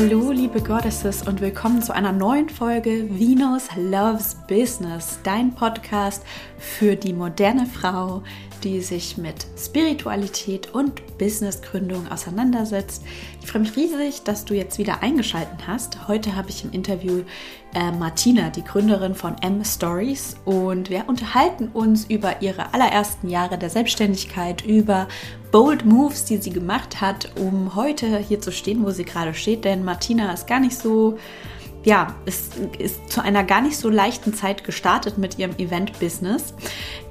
Hallo, liebe Goddesses und willkommen zu einer neuen Folge Venus Loves Business, dein Podcast für die moderne Frau, die sich mit Spiritualität und Businessgründung auseinandersetzt. Ich freue mich riesig, dass du jetzt wieder eingeschaltet hast. Heute habe ich im Interview äh, Martina, die Gründerin von M Stories, und wir unterhalten uns über ihre allerersten Jahre der Selbstständigkeit, über Bold Moves, die sie gemacht hat, um heute hier zu stehen, wo sie gerade steht. Denn Martina ist gar nicht so ja, ist, ist zu einer gar nicht so leichten Zeit gestartet mit ihrem Event-Business,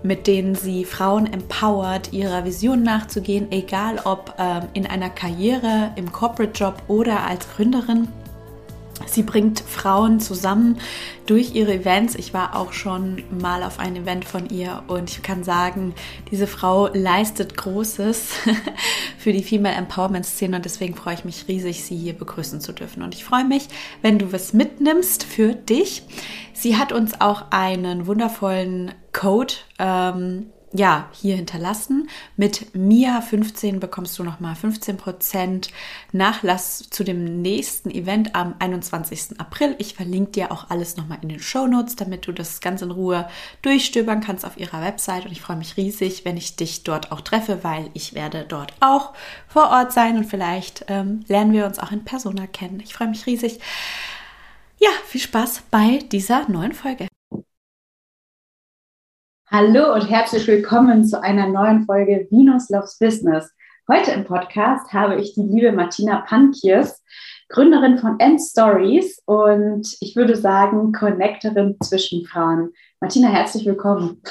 mit denen sie Frauen empowert, ihrer Vision nachzugehen, egal ob ähm, in einer Karriere, im Corporate-Job oder als Gründerin. Sie bringt Frauen zusammen durch ihre Events. Ich war auch schon mal auf ein Event von ihr und ich kann sagen, diese Frau leistet Großes für die Female Empowerment Szene und deswegen freue ich mich riesig, sie hier begrüßen zu dürfen. Und ich freue mich, wenn du was mitnimmst für dich. Sie hat uns auch einen wundervollen Code ähm, ja, hier hinterlassen. Mit Mia 15 bekommst du nochmal 15% Nachlass zu dem nächsten Event am 21. April. Ich verlinke dir auch alles nochmal in den Show Notes, damit du das ganz in Ruhe durchstöbern kannst auf ihrer Website. Und ich freue mich riesig, wenn ich dich dort auch treffe, weil ich werde dort auch vor Ort sein und vielleicht ähm, lernen wir uns auch in Persona kennen. Ich freue mich riesig. Ja, viel Spaß bei dieser neuen Folge. Hallo und herzlich willkommen zu einer neuen Folge Venus Loves Business. Heute im Podcast habe ich die liebe Martina Pankiers, Gründerin von End Stories und ich würde sagen Connectorin zwischen Frauen. Martina, herzlich willkommen.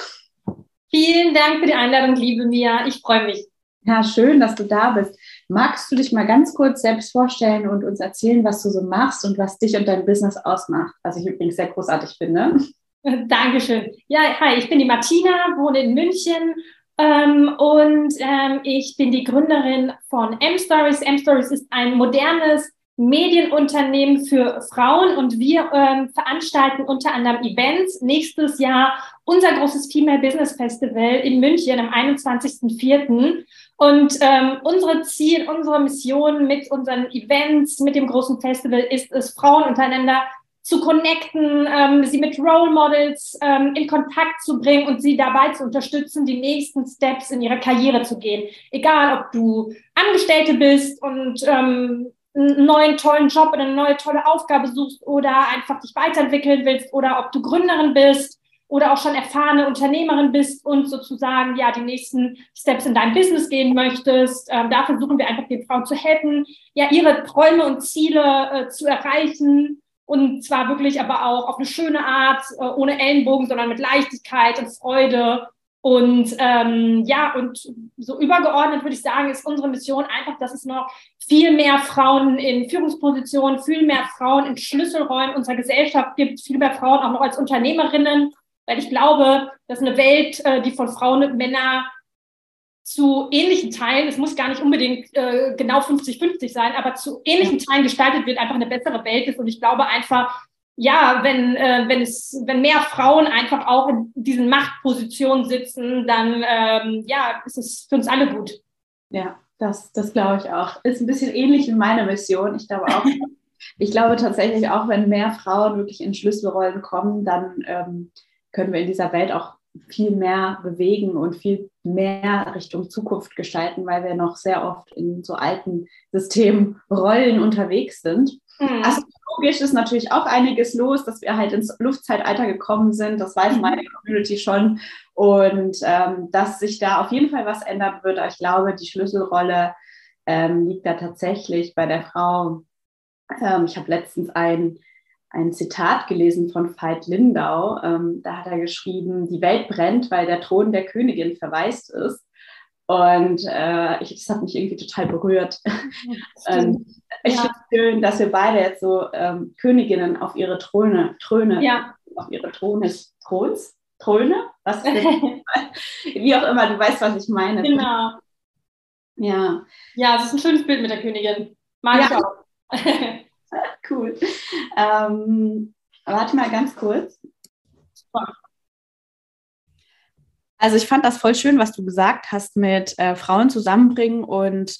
Vielen Dank für die Einladung, liebe Mia. Ich freue mich. Ja, schön, dass du da bist. Magst du dich mal ganz kurz selbst vorstellen und uns erzählen, was du so machst und was dich und dein Business ausmacht? Was ich übrigens sehr großartig finde. Dankeschön. Ja, hi, ich bin die Martina, wohne in München ähm, und ähm, ich bin die Gründerin von M-Stories. M-Stories ist ein modernes Medienunternehmen für Frauen und wir ähm, veranstalten unter anderem Events. Nächstes Jahr unser großes Female Business Festival in München am 21.04. Und ähm, unsere Ziel, unsere Mission mit unseren Events, mit dem großen Festival ist es, Frauen untereinander zu connecten, ähm, sie mit Role Models ähm, in Kontakt zu bringen und sie dabei zu unterstützen, die nächsten Steps in ihrer Karriere zu gehen. Egal, ob du Angestellte bist und ähm, einen neuen tollen Job oder eine neue tolle Aufgabe suchst oder einfach dich weiterentwickeln willst oder ob du Gründerin bist oder auch schon erfahrene Unternehmerin bist und sozusagen ja die nächsten Steps in dein Business gehen möchtest. Ähm, da versuchen wir einfach den Frauen zu helfen, ja ihre Träume und Ziele äh, zu erreichen und zwar wirklich aber auch auf eine schöne Art, äh, ohne Ellenbogen, sondern mit Leichtigkeit und Freude. Und ähm, ja, und so übergeordnet würde ich sagen, ist unsere Mission einfach, dass es noch viel mehr Frauen in Führungspositionen, viel mehr Frauen in Schlüsselräumen unserer Gesellschaft gibt, viel mehr Frauen auch noch als Unternehmerinnen. Weil ich glaube, dass eine Welt, äh, die von Frauen und Männern zu ähnlichen Teilen, es muss gar nicht unbedingt äh, genau 50-50 sein, aber zu ähnlichen Teilen gestaltet wird, einfach eine bessere Welt ist. Und ich glaube einfach, ja, wenn, äh, wenn es, wenn mehr Frauen einfach auch in diesen Machtpositionen sitzen, dann ähm, ja, ist es für uns alle gut. Ja, das, das glaube ich auch. Ist ein bisschen ähnlich wie meine Mission. Ich glaube auch. ich glaube tatsächlich auch, wenn mehr Frauen wirklich in Schlüsselrollen kommen, dann ähm, können wir in dieser Welt auch viel mehr bewegen und viel mehr Richtung Zukunft gestalten, weil wir noch sehr oft in so alten Systemrollen unterwegs sind. Mhm. Astrologisch ist natürlich auch einiges los, dass wir halt ins Luftzeitalter gekommen sind. Das weiß mhm. meine Community schon. Und ähm, dass sich da auf jeden Fall was ändern wird. ich glaube, die Schlüsselrolle ähm, liegt da tatsächlich bei der Frau. Ähm, ich habe letztens ein ein Zitat gelesen von Veit Lindau. Ähm, da hat er geschrieben, die Welt brennt, weil der Thron der Königin verwaist ist. Und äh, ich, das hat mich irgendwie total berührt. ähm, ich ja. finde es schön, dass wir beide jetzt so ähm, Königinnen auf ihre Throne, Throne, ja. auf ihre Throne, Throns, Throne, was wie auch immer, du weißt, was ich meine. Genau. Ja. Ja, es ist ein schönes Bild mit der Königin. Mag ja. ich auch. cool. Ähm, warte mal ganz kurz. Also ich fand das voll schön, was du gesagt hast mit äh, Frauen zusammenbringen und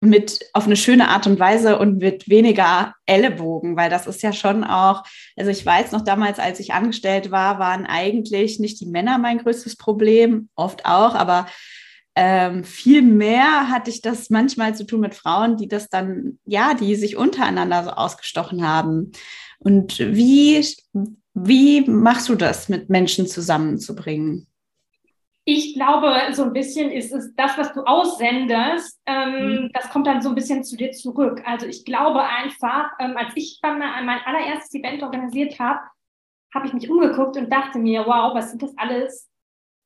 mit auf eine schöne Art und Weise und mit weniger Ellenbogen, weil das ist ja schon auch, also ich weiß noch damals, als ich angestellt war, waren eigentlich nicht die Männer mein größtes Problem, oft auch, aber ähm, viel mehr hatte ich das manchmal zu tun mit Frauen, die das dann, ja, die sich untereinander so ausgestochen haben. Und wie, wie machst du das, mit Menschen zusammenzubringen? Ich glaube, so ein bisschen ist es das, was du aussendest, ähm, mhm. das kommt dann so ein bisschen zu dir zurück. Also ich glaube einfach, ähm, als ich dann mein allererstes Event organisiert habe, habe ich mich umgeguckt und dachte mir, wow, was sind das alles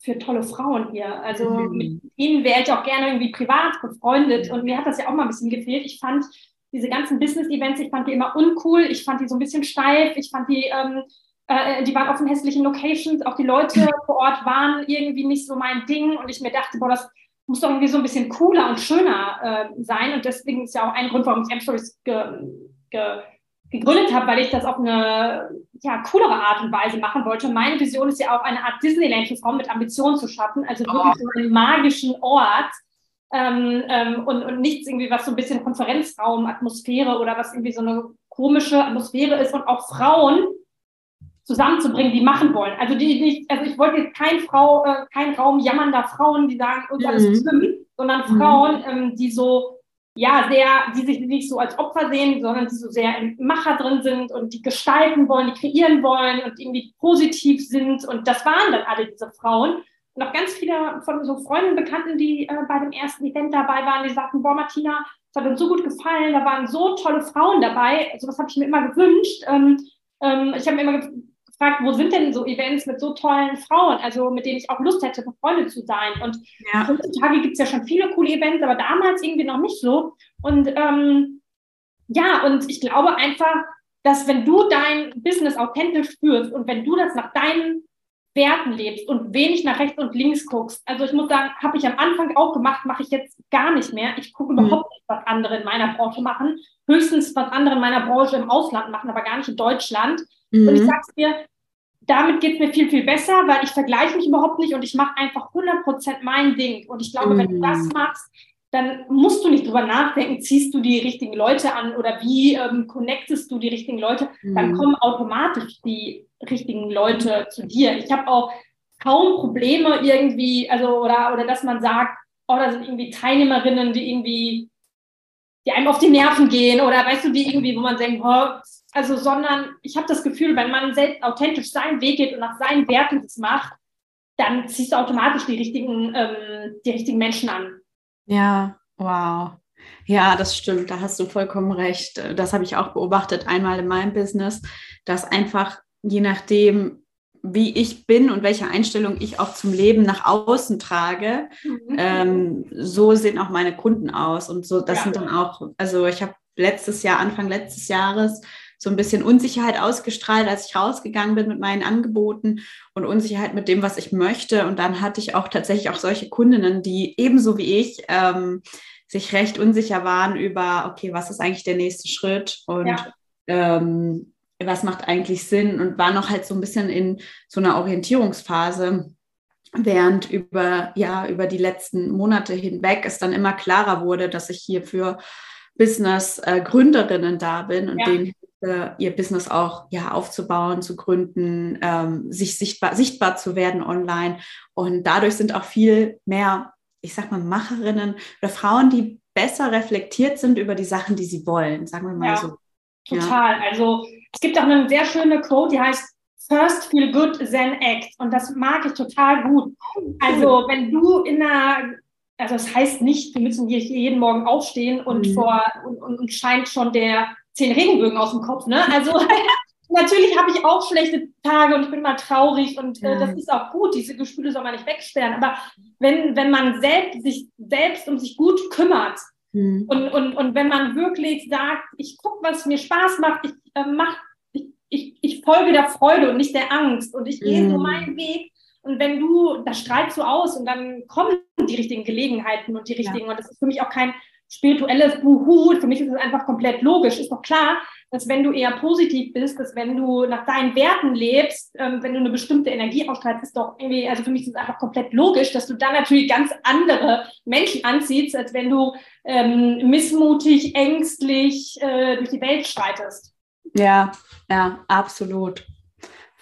für tolle Frauen hier? Also mhm. mit ihnen wäre ich auch gerne irgendwie privat befreundet. Und mir hat das ja auch mal ein bisschen gefehlt. Ich fand diese ganzen Business-Events, ich fand die immer uncool, ich fand die so ein bisschen steif, ich fand die ähm, äh, die waren auf den hässlichen Locations, auch die Leute vor Ort waren irgendwie nicht so mein Ding. Und ich mir dachte, boah, das muss doch irgendwie so ein bisschen cooler und schöner äh, sein. Und deswegen ist ja auch ein Grund, warum ich M-Stories ge, ge, gegründet habe, weil ich das auf eine ja, coolere Art und Weise machen wollte. Meine Vision ist ja auch eine Art Disneyland für Frauen mit Ambitionen zu schaffen, also wirklich oh. so einen magischen Ort, ähm, ähm, und, und nichts irgendwie, was so ein bisschen Konferenzraum, Atmosphäre oder was irgendwie so eine komische Atmosphäre ist und auch Frauen zusammenzubringen, die machen wollen. Also die nicht, also ich wollte jetzt kein Frau, äh, kein Raum jammernder Frauen, die sagen, uns alles mhm. schlimm, sondern mhm. Frauen, ähm, die so, ja, sehr, die sich nicht so als Opfer sehen, sondern die so sehr im Macher drin sind und die gestalten wollen, die kreieren wollen und irgendwie positiv sind. Und das waren dann alle diese Frauen. Und auch ganz viele von so Freunden, Bekannten, die äh, bei dem ersten Event dabei waren, die sagten, boah, Martina, es hat uns so gut gefallen, da waren so tolle Frauen dabei. Also das habe ich mir immer gewünscht. Ähm, ähm, ich habe mir immer gefragt, wo sind denn so Events mit so tollen Frauen, also mit denen ich auch Lust hätte, befreundet zu sein. Und ja. heutzutage gibt es ja schon viele coole Events, aber damals irgendwie noch nicht so. Und ähm, ja, und ich glaube einfach, dass wenn du dein Business authentisch führst und wenn du das nach deinen Werten lebst und wenig nach rechts und links guckst. Also ich muss sagen, habe ich am Anfang auch gemacht, mache ich jetzt gar nicht mehr. Ich gucke mhm. überhaupt nicht, was andere in meiner Branche machen. Höchstens, was andere in meiner Branche im Ausland machen, aber gar nicht in Deutschland. Mhm. Und ich sag's dir, damit geht es mir viel, viel besser, weil ich vergleiche mich überhaupt nicht und ich mache einfach 100% mein Ding. Und ich glaube, mm. wenn du das mhm. machst, dann musst du nicht drüber nachdenken, ziehst du die richtigen Leute an oder wie ähm, connectest du die richtigen Leute, mm. dann kommen automatisch die richtigen Leute zu dir. Ich habe auch kaum Probleme irgendwie, also oder, oder dass man sagt, oh, da sind irgendwie Teilnehmerinnen, die irgendwie, die einem auf die Nerven gehen oder weißt du, die irgendwie, wo man denkt, oh, also, sondern ich habe das Gefühl, wenn man selbst authentisch seinen Weg geht und nach seinen Werten das macht, dann ziehst du automatisch die richtigen, ähm, die richtigen Menschen an. Ja, wow. Ja, das stimmt, da hast du vollkommen recht. Das habe ich auch beobachtet einmal in meinem Business, dass einfach je nachdem, wie ich bin und welche Einstellung ich auch zum Leben nach außen trage, mhm. ähm, so sehen auch meine Kunden aus. Und so, das ja. sind dann auch, also ich habe letztes Jahr, Anfang letztes Jahres, so ein bisschen Unsicherheit ausgestrahlt, als ich rausgegangen bin mit meinen Angeboten und Unsicherheit mit dem, was ich möchte. Und dann hatte ich auch tatsächlich auch solche Kundinnen, die ebenso wie ich ähm, sich recht unsicher waren über, okay, was ist eigentlich der nächste Schritt und ja. ähm, was macht eigentlich Sinn und war noch halt so ein bisschen in so einer Orientierungsphase während über, ja, über die letzten Monate hinweg es dann immer klarer wurde, dass ich hier für Business-Gründerinnen äh, da bin und ja. denen ihr Business auch ja, aufzubauen, zu gründen, ähm, sich sichtbar, sichtbar zu werden online. Und dadurch sind auch viel mehr, ich sag mal, Macherinnen oder Frauen, die besser reflektiert sind über die Sachen, die sie wollen, sagen wir mal ja, so. Total. Ja. Also es gibt auch eine sehr schöne Quote, die heißt First feel good, then act. Und das mag ich total gut. Also wenn du in einer also das heißt nicht, wir müssen hier jeden Morgen aufstehen und mhm. vor und, und, scheint schon der zehn Regenbögen aus dem Kopf. Ne? Also natürlich habe ich auch schlechte Tage und ich bin mal traurig und äh, das ist auch gut. Diese Gefühle soll man nicht wegsperren. Aber wenn, wenn man selbst, sich selbst um sich gut kümmert mhm. und, und, und wenn man wirklich sagt, ich gucke, was mir Spaß macht, ich äh, mach, ich, ich, ich folge der Freude und nicht der Angst und ich gehe mhm. so meinen Weg. Und wenn du, das strahlst du aus und dann kommen die richtigen Gelegenheiten und die richtigen. Ja. Und das ist für mich auch kein spirituelles Buhu. Für mich ist es einfach komplett logisch. Ist doch klar, dass wenn du eher positiv bist, dass wenn du nach deinen Werten lebst, ähm, wenn du eine bestimmte Energie ausstrahlst, ist doch irgendwie, also für mich ist es einfach komplett logisch, dass du dann natürlich ganz andere Menschen anziehst, als wenn du ähm, missmutig, ängstlich äh, durch die Welt schreitest. Ja, ja, absolut.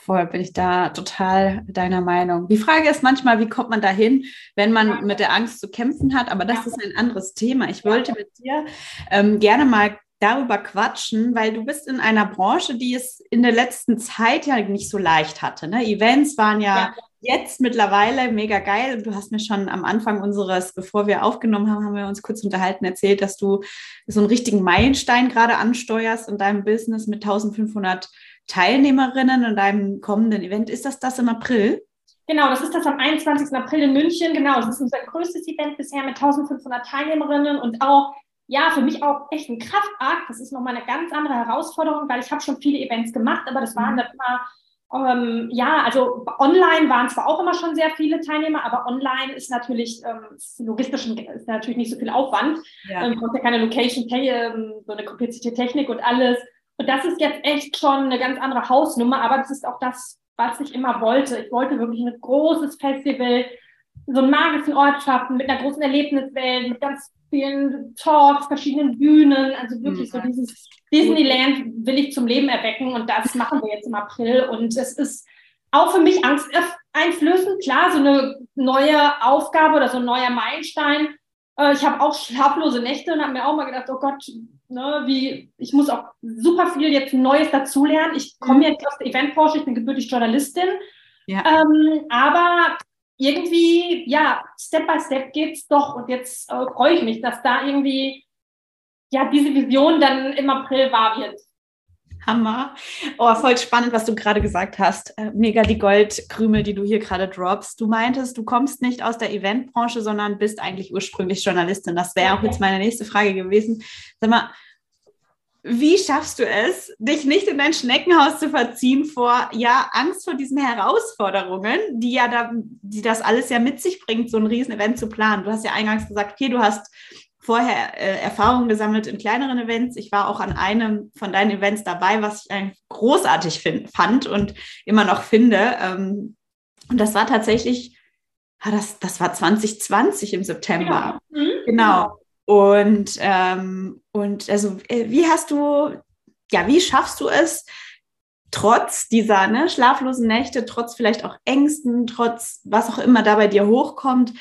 Voll bin ich da total deiner Meinung. Die Frage ist manchmal, wie kommt man dahin, wenn man mit der Angst zu kämpfen hat? Aber das ist ein anderes Thema. Ich wollte mit dir ähm, gerne mal darüber quatschen, weil du bist in einer Branche, die es in der letzten Zeit ja nicht so leicht hatte. Ne? Events waren ja, ja, jetzt mittlerweile mega geil. Und du hast mir schon am Anfang unseres, bevor wir aufgenommen haben, haben wir uns kurz unterhalten, erzählt, dass du so einen richtigen Meilenstein gerade ansteuerst in deinem Business mit 1500 Teilnehmerinnen in deinem kommenden Event. Ist das das im April? Genau, das ist das am 21. April in München. Genau, das ist unser größtes Event bisher mit 1500 Teilnehmerinnen und auch, ja, für mich auch echt ein Kraftakt. Das ist nochmal eine ganz andere Herausforderung, weil ich habe schon viele Events gemacht, aber das waren mhm. dann immer ähm, ja, also online waren zwar auch immer schon sehr viele Teilnehmer, aber online ist natürlich ähm, logistisch ist natürlich nicht so viel Aufwand. Ja. Ähm, braucht ja keine Location, ähm, so eine komplizierte Technik und alles. Und das ist jetzt echt schon eine ganz andere Hausnummer, aber das ist auch das, was ich immer wollte. Ich wollte wirklich ein großes Festival, so einen magischen Ort schaffen, mit einer großen Erlebniswelt, mit ganz vielen Talks, verschiedenen Bühnen, also wirklich mhm. so dieses Disneyland will ich zum Leben erwecken und das machen wir jetzt im April und es ist auch für mich angsteinflößend, klar, so eine neue Aufgabe oder so ein neuer Meilenstein. Äh, ich habe auch schlaflose Nächte und habe mir auch mal gedacht, oh Gott, ne, wie, ich muss auch super viel jetzt Neues dazulernen. Ich komme mhm. jetzt aus der Eventbranche, ich bin gebürtig Journalistin. Ja. Ähm, aber irgendwie, ja, Step by Step geht's doch. Und jetzt äh, freue ich mich, dass da irgendwie, ja, diese Vision dann im April wahr wird. Hammer. Oh, voll spannend, was du gerade gesagt hast. Äh, mega die Goldkrümel, die du hier gerade droppst. Du meintest, du kommst nicht aus der Eventbranche, sondern bist eigentlich ursprünglich Journalistin. Das wäre auch jetzt meine nächste Frage gewesen. Sag mal, wie schaffst du es, dich nicht in dein Schneckenhaus zu verziehen vor, ja, Angst vor diesen Herausforderungen, die ja da, die das alles ja mit sich bringt, so ein Riesenevent zu planen? Du hast ja eingangs gesagt, okay, du hast vorher äh, Erfahrungen gesammelt in kleineren Events. Ich war auch an einem von deinen Events dabei, was ich eigentlich großartig find, fand und immer noch finde. Ähm, und das war tatsächlich, ah, das, das war 2020 im September. Ja. Mhm. Genau. Und, ähm, und also, äh, wie hast du, ja, wie schaffst du es, trotz dieser ne, schlaflosen Nächte, trotz vielleicht auch Ängsten, trotz was auch immer da bei dir hochkommt,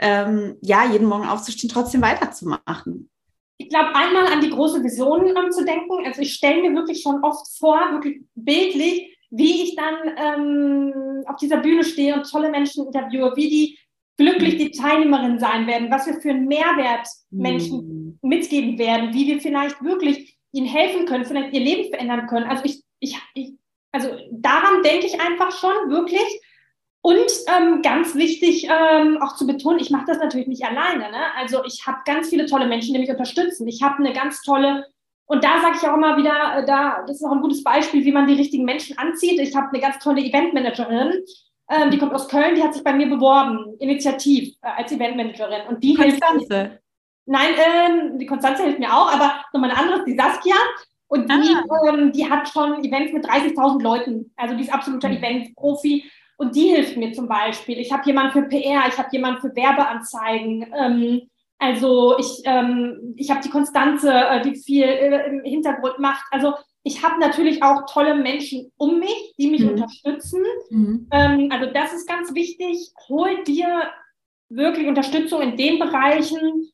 ähm, ja, jeden Morgen aufzustehen, trotzdem weiterzumachen? Ich glaube, einmal an die große Vision ähm, zu denken. Also ich stelle mir wirklich schon oft vor, wirklich bildlich, wie ich dann ähm, auf dieser Bühne stehe und tolle Menschen interviewe, wie die glücklich mhm. die Teilnehmerinnen sein werden, was wir für einen Mehrwert Menschen mhm. mitgeben werden, wie wir vielleicht wirklich ihnen helfen können, vielleicht ihr Leben verändern können. Also ich, ich, ich also daran denke ich einfach schon wirklich. Und ähm, ganz wichtig ähm, auch zu betonen, ich mache das natürlich nicht alleine. Ne? Also ich habe ganz viele tolle Menschen, die mich unterstützen. Ich habe eine ganz tolle, und da sage ich auch immer wieder, äh, da, das ist auch ein gutes Beispiel, wie man die richtigen Menschen anzieht. Ich habe eine ganz tolle Eventmanagerin, ähm, die kommt aus Köln, die hat sich bei mir beworben, initiativ äh, als Eventmanagerin. Und die Konstanze. Hilft, nein, ähm, die Konstanze hilft mir auch, aber nochmal eine andere ist die Saskia. Und die, ah. ähm, die hat schon Events mit 30.000 Leuten. Also die ist absoluter mhm. Event-Profi. Und die hilft mir zum Beispiel. Ich habe jemanden für PR, ich habe jemanden für Werbeanzeigen. Ähm, also ich, ähm, ich habe die Konstanze, äh, die viel äh, im Hintergrund macht. Also ich habe natürlich auch tolle Menschen um mich, die mich mhm. unterstützen. Mhm. Ähm, also das ist ganz wichtig. Hol dir wirklich Unterstützung in den Bereichen,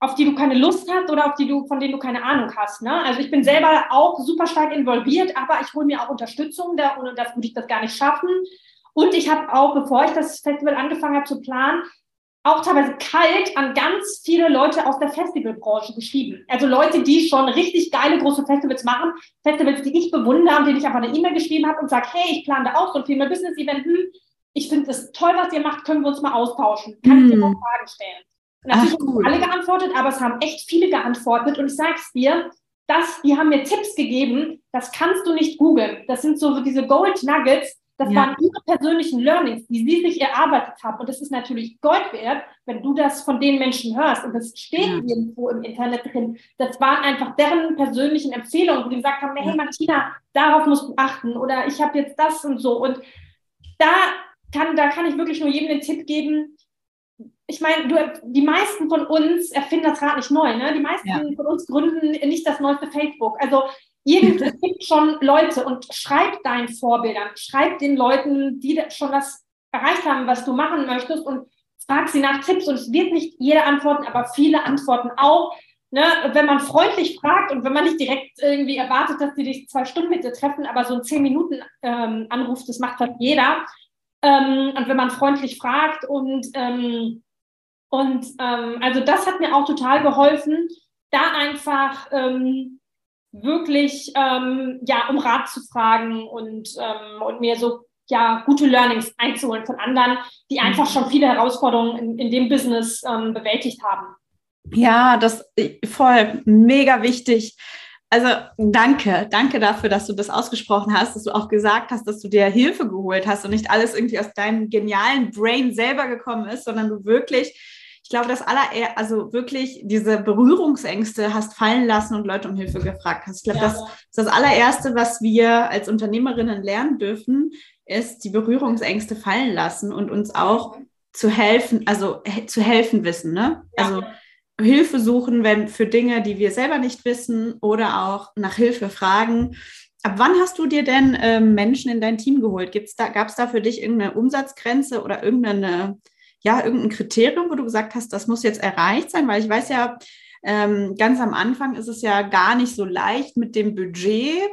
auf die du keine Lust hast oder auf die du, von denen du keine Ahnung hast. Ne? Also ich bin selber auch super stark involviert, aber ich hole mir auch Unterstützung, da, ohne das würde ich das gar nicht schaffen. Und ich habe auch, bevor ich das Festival angefangen habe zu planen, auch teilweise kalt an ganz viele Leute aus der Festivalbranche geschrieben. Also Leute, die schon richtig geile große Festivals machen, Festivals, die ich bewundere und denen ich einfach eine E-Mail geschrieben habe und sage, hey, ich plane da auch so ein Female Business Event. Hm, ich finde es toll, was ihr macht, können wir uns mal austauschen. Kann ich dir mal hm. Fragen stellen? Und natürlich Ach, cool. haben alle geantwortet, aber es haben echt viele geantwortet und ich sage es dir, das, die haben mir Tipps gegeben, das kannst du nicht googeln. Das sind so diese Gold Nuggets, Das ja. waren ihre persönlichen Learnings, die sie sich erarbeitet haben. Und das ist natürlich Gold wert, wenn du das von den Menschen hörst. Und das steht ja. irgendwo im Internet drin. Das waren einfach deren persönlichen Empfehlungen, wo die gesagt haben, hey Martina, darauf musst du achten. Oder ich habe jetzt das und so. Und da kann, da kann ich wirklich nur jedem den Tipp geben, ich meine, du, die meisten von uns erfinden das Rad nicht neu. Ne? Die meisten ja. von uns gründen nicht das neueste Facebook. Also irgend, es gibt schon Leute und schreib deinen Vorbildern, schreib den Leuten, die schon das erreicht haben, was du machen möchtest und frag sie nach Tipps. Und es wird nicht jeder antworten, aber viele antworten auch. Ne? Wenn man freundlich fragt und wenn man nicht direkt irgendwie erwartet, dass sie dich zwei Stunden mit dir treffen, aber so ein zehn Minuten ähm, Anruf, das macht fast jeder. Ähm, und wenn man freundlich fragt und ähm, und ähm, also das hat mir auch total geholfen, da einfach ähm, wirklich ähm, ja um Rat zu fragen und, ähm, und mir so ja gute Learnings einzuholen von anderen, die einfach mhm. schon viele Herausforderungen in, in dem Business ähm, bewältigt haben. Ja, das äh, voll mega wichtig. Also danke, danke dafür, dass du das ausgesprochen hast, dass du auch gesagt hast, dass du dir Hilfe geholt hast und nicht alles irgendwie aus deinem genialen Brain selber gekommen ist, sondern du wirklich ich glaube, das aller, also wirklich diese Berührungsängste hast fallen lassen und Leute um Hilfe gefragt hast. Ich glaube, ja. das ist das allererste, was wir als Unternehmerinnen lernen dürfen, ist die Berührungsängste fallen lassen und uns auch zu helfen, also zu helfen wissen, ne? Ja. Also Hilfe suchen, wenn für Dinge, die wir selber nicht wissen oder auch nach Hilfe fragen. Ab wann hast du dir denn äh, Menschen in dein Team geholt? da, gab es da für dich irgendeine Umsatzgrenze oder irgendeine ja, irgendein Kriterium, wo du gesagt hast, das muss jetzt erreicht sein? Weil ich weiß ja, ähm, ganz am Anfang ist es ja gar nicht so leicht mit dem Budget.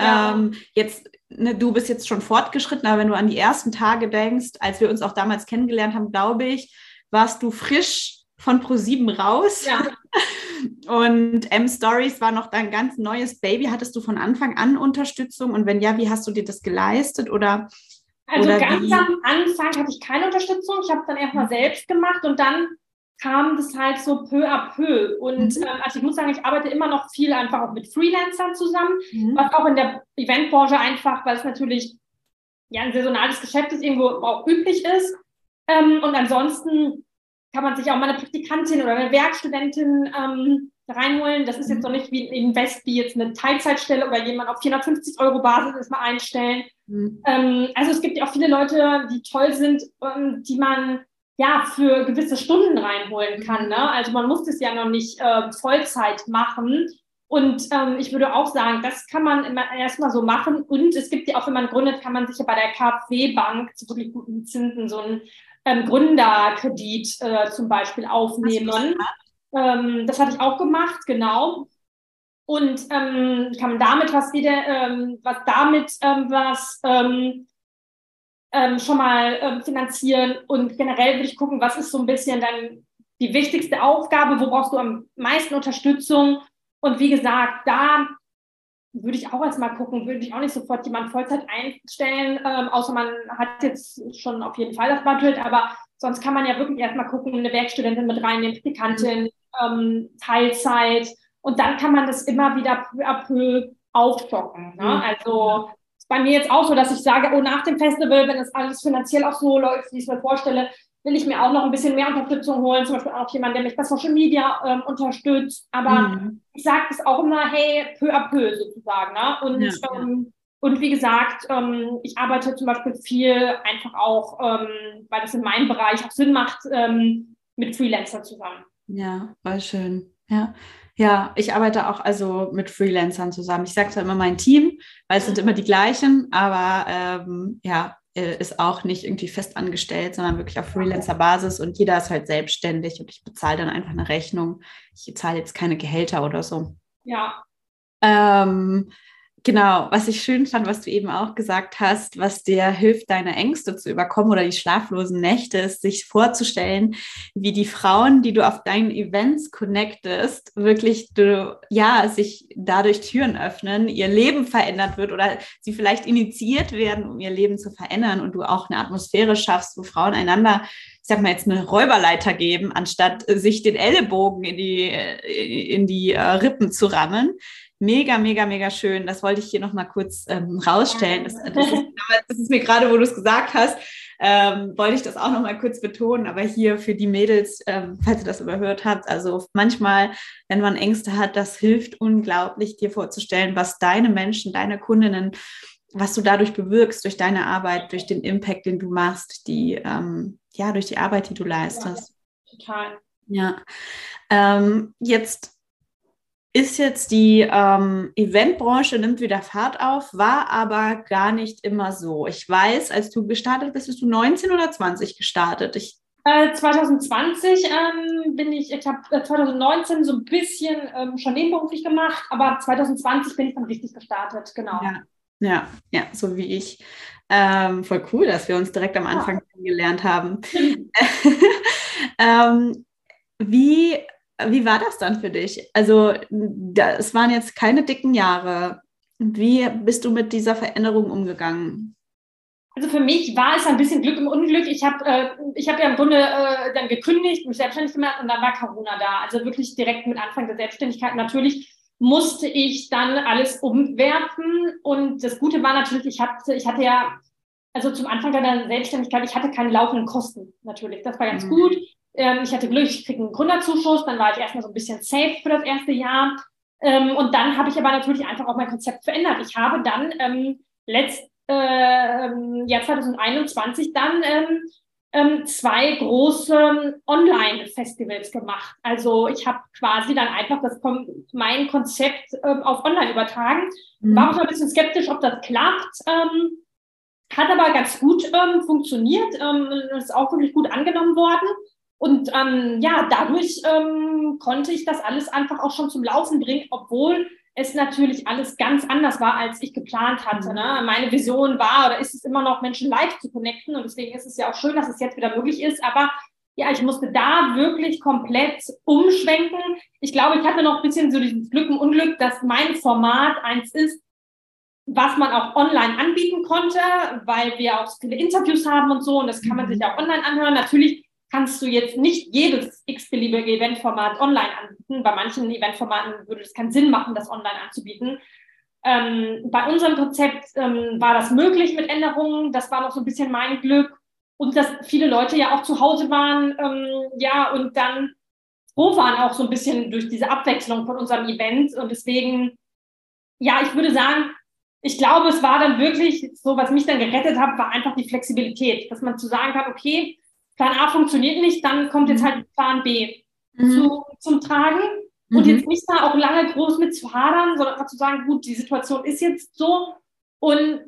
Ja. Ähm, jetzt, ne, du bist jetzt schon fortgeschritten, aber wenn du an die ersten Tage denkst, als wir uns auch damals kennengelernt haben, glaube ich, warst du frisch von Pro7 raus. Ja. Und M-Stories war noch dein ganz neues Baby. Hattest du von Anfang an Unterstützung? Und wenn ja, wie hast du dir das geleistet? Oder also Oder ganz wie? am Anfang hatte ich keine Unterstützung. Ich habe dann erstmal mhm. selbst gemacht und dann kam das halt so peu à peu. Und mhm. ähm, also ich muss sagen, ich arbeite immer noch viel einfach auch mit Freelancern zusammen, mhm. was auch in der Eventbranche einfach, weil es natürlich ja ein saisonales Geschäft ist, irgendwo auch üblich ist. Ähm, und ansonsten kann man sich auch mal eine Praktikantin oder eine Werkstudentin ähm, reinholen. Das ist jetzt noch nicht wie ein Invest, wie jetzt eine Teilzeitstelle oder jemand auf 450 Euro Basis erstmal einstellen. Mhm. Ähm, also es gibt ja auch viele Leute, die toll sind, ähm, die man ja für gewisse Stunden reinholen kann. Ne? Also man muss das ja noch nicht äh, Vollzeit machen. Und ähm, ich würde auch sagen, das kann man immer erstmal so machen. Und es gibt ja auch, wenn man gründet, kann man sich ja bei der KfW-Bank zu wirklich guten Zinsen so einen ähm, Gründerkredit äh, zum Beispiel aufnehmen. Ähm, das hatte ich auch gemacht, genau. Und ähm, kann man damit was wieder, ähm, was damit ähm, was ähm, ähm, schon mal ähm, finanzieren. Und generell würde ich gucken, was ist so ein bisschen dann die wichtigste Aufgabe, wo brauchst du am meisten Unterstützung. Und wie gesagt, da würde ich auch erstmal gucken, würde ich auch nicht sofort jemand Vollzeit einstellen, ähm, außer man hat jetzt schon auf jeden Fall das Budget, aber sonst kann man ja wirklich erstmal gucken, eine Werkstudentin mit reinnehmen, Praktikantin, ähm, Teilzeit und dann kann man das immer wieder peu à peu aufstocken. Ne? Mhm. Also ist bei mir jetzt auch so, dass ich sage, oh, nach dem Festival, wenn es alles finanziell auch so läuft, wie ich es mir vorstelle, will ich mir auch noch ein bisschen mehr Unterstützung holen, zum Beispiel auch jemand, der mich bei Social Media ähm, unterstützt. Aber mhm. ich sage das auch immer, hey, peu à peu sozusagen. Ne? Und, ja, ähm, und wie gesagt, ähm, ich arbeite zum Beispiel viel einfach auch, ähm, weil das in meinem Bereich auch Sinn macht, ähm, mit Freelancer zusammen. Ja, voll schön. Ja. Ja, ich arbeite auch also mit Freelancern zusammen. Ich sage zwar immer mein Team, weil es sind immer die gleichen, aber ähm, ja, äh, ist auch nicht irgendwie fest angestellt, sondern wirklich auf Freelancer-Basis und jeder ist halt selbstständig und ich bezahle dann einfach eine Rechnung. Ich zahle jetzt keine Gehälter oder so. Ja. Ähm, Genau, was ich schön fand, was du eben auch gesagt hast, was dir hilft, deine Ängste zu überkommen oder die schlaflosen Nächte, ist sich vorzustellen, wie die Frauen, die du auf deinen Events connectest, wirklich du, ja, sich dadurch Türen öffnen, ihr Leben verändert wird oder sie vielleicht initiiert werden, um ihr Leben zu verändern und du auch eine Atmosphäre schaffst, wo Frauen einander ich sag mal jetzt eine Räuberleiter geben, anstatt sich den Ellenbogen in die, in die äh, Rippen zu rammen, mega, mega, mega schön. Das wollte ich hier nochmal kurz ähm, rausstellen. Das, das, ist, das, ist, mir gerade, wo du es gesagt hast, ähm, wollte ich das auch nochmal kurz betonen. Aber hier für die Mädels, ähm, falls ihr das überhört habt, also manchmal, wenn man Ängste hat, das hilft unglaublich, dir vorzustellen, was deine Menschen, deine Kundinnen, was du dadurch bewirkst, durch deine Arbeit, durch den Impact, den du machst, die, ähm, ja, durch die Arbeit, die du leistest. Ja, total. Ja. Ähm, jetzt ist jetzt die ähm, Eventbranche nimmt wieder Fahrt auf, war aber gar nicht immer so. Ich weiß, als du gestartet bist, bist du 19 oder 20 gestartet? Ich 2020 äh, ähm, bin ich, ich habe äh, 2019 so ein bisschen ähm, schon nebenberuflich gemacht, aber 2020 bin ich dann richtig gestartet, genau. Ja, ja, ja so wie ich. Ähm, voll cool, dass wir uns direkt am Anfang ja. kennengelernt haben. ähm, wie wie war das dann für dich? Also, es waren jetzt keine dicken Jahre. Wie bist du mit dieser Veränderung umgegangen? Also für mich war es ein bisschen Glück im Unglück. Ich habe äh, hab ja im Grunde äh, dann gekündigt, mich selbstständig gemacht und dann war Corona da. Also wirklich direkt mit Anfang der Selbstständigkeit. Natürlich musste ich dann alles umwerfen. Und das Gute war natürlich, ich hatte, ich hatte ja, also zum Anfang der Selbstständigkeit, ich hatte keine laufenden Kosten natürlich. Das war ganz mhm. gut. Ähm, ich hatte Glück, ich kriege einen Gründerzuschuss, dann war ich erstmal so ein bisschen safe für das erste Jahr. Ähm, und dann habe ich aber natürlich einfach auch mein Konzept verändert. Ich habe dann ähm, letzt, äh, Jahr 2021 dann ähm, ähm, zwei große Online-Festivals gemacht. Also ich habe quasi dann einfach das, mein Konzept ähm, auf Online übertragen. Mhm. War auch ein bisschen skeptisch, ob das klappt. Ähm, hat aber ganz gut ähm, funktioniert. Ähm, ist auch wirklich gut angenommen worden. Und ähm, ja, dadurch ähm, konnte ich das alles einfach auch schon zum Laufen bringen, obwohl es natürlich alles ganz anders war, als ich geplant hatte. Ne? Meine Vision war oder ist es immer noch, Menschen live zu connecten. Und deswegen ist es ja auch schön, dass es jetzt wieder möglich ist. Aber ja, ich musste da wirklich komplett umschwenken. Ich glaube, ich hatte noch ein bisschen so dieses Glück und Unglück, dass mein Format eins ist, was man auch online anbieten konnte, weil wir auch viele Interviews haben und so. Und das kann man sich auch online anhören. Natürlich kannst du jetzt nicht jedes x-beliebige Eventformat online anbieten. Bei manchen Eventformaten würde es keinen Sinn machen, das online anzubieten. Ähm, bei unserem Konzept ähm, war das möglich mit Änderungen. Das war noch so ein bisschen mein Glück. Und dass viele Leute ja auch zu Hause waren, ähm, ja, und dann froh waren auch so ein bisschen durch diese Abwechslung von unserem Event. Und deswegen, ja, ich würde sagen, ich glaube, es war dann wirklich so, was mich dann gerettet hat, war einfach die Flexibilität, dass man zu sagen kann, okay, Plan A funktioniert nicht, dann kommt jetzt mhm. halt Plan B mhm. zu, zum Tragen. Und mhm. jetzt nicht da auch lange groß mit zu hadern, sondern einfach zu sagen, gut, die Situation ist jetzt so und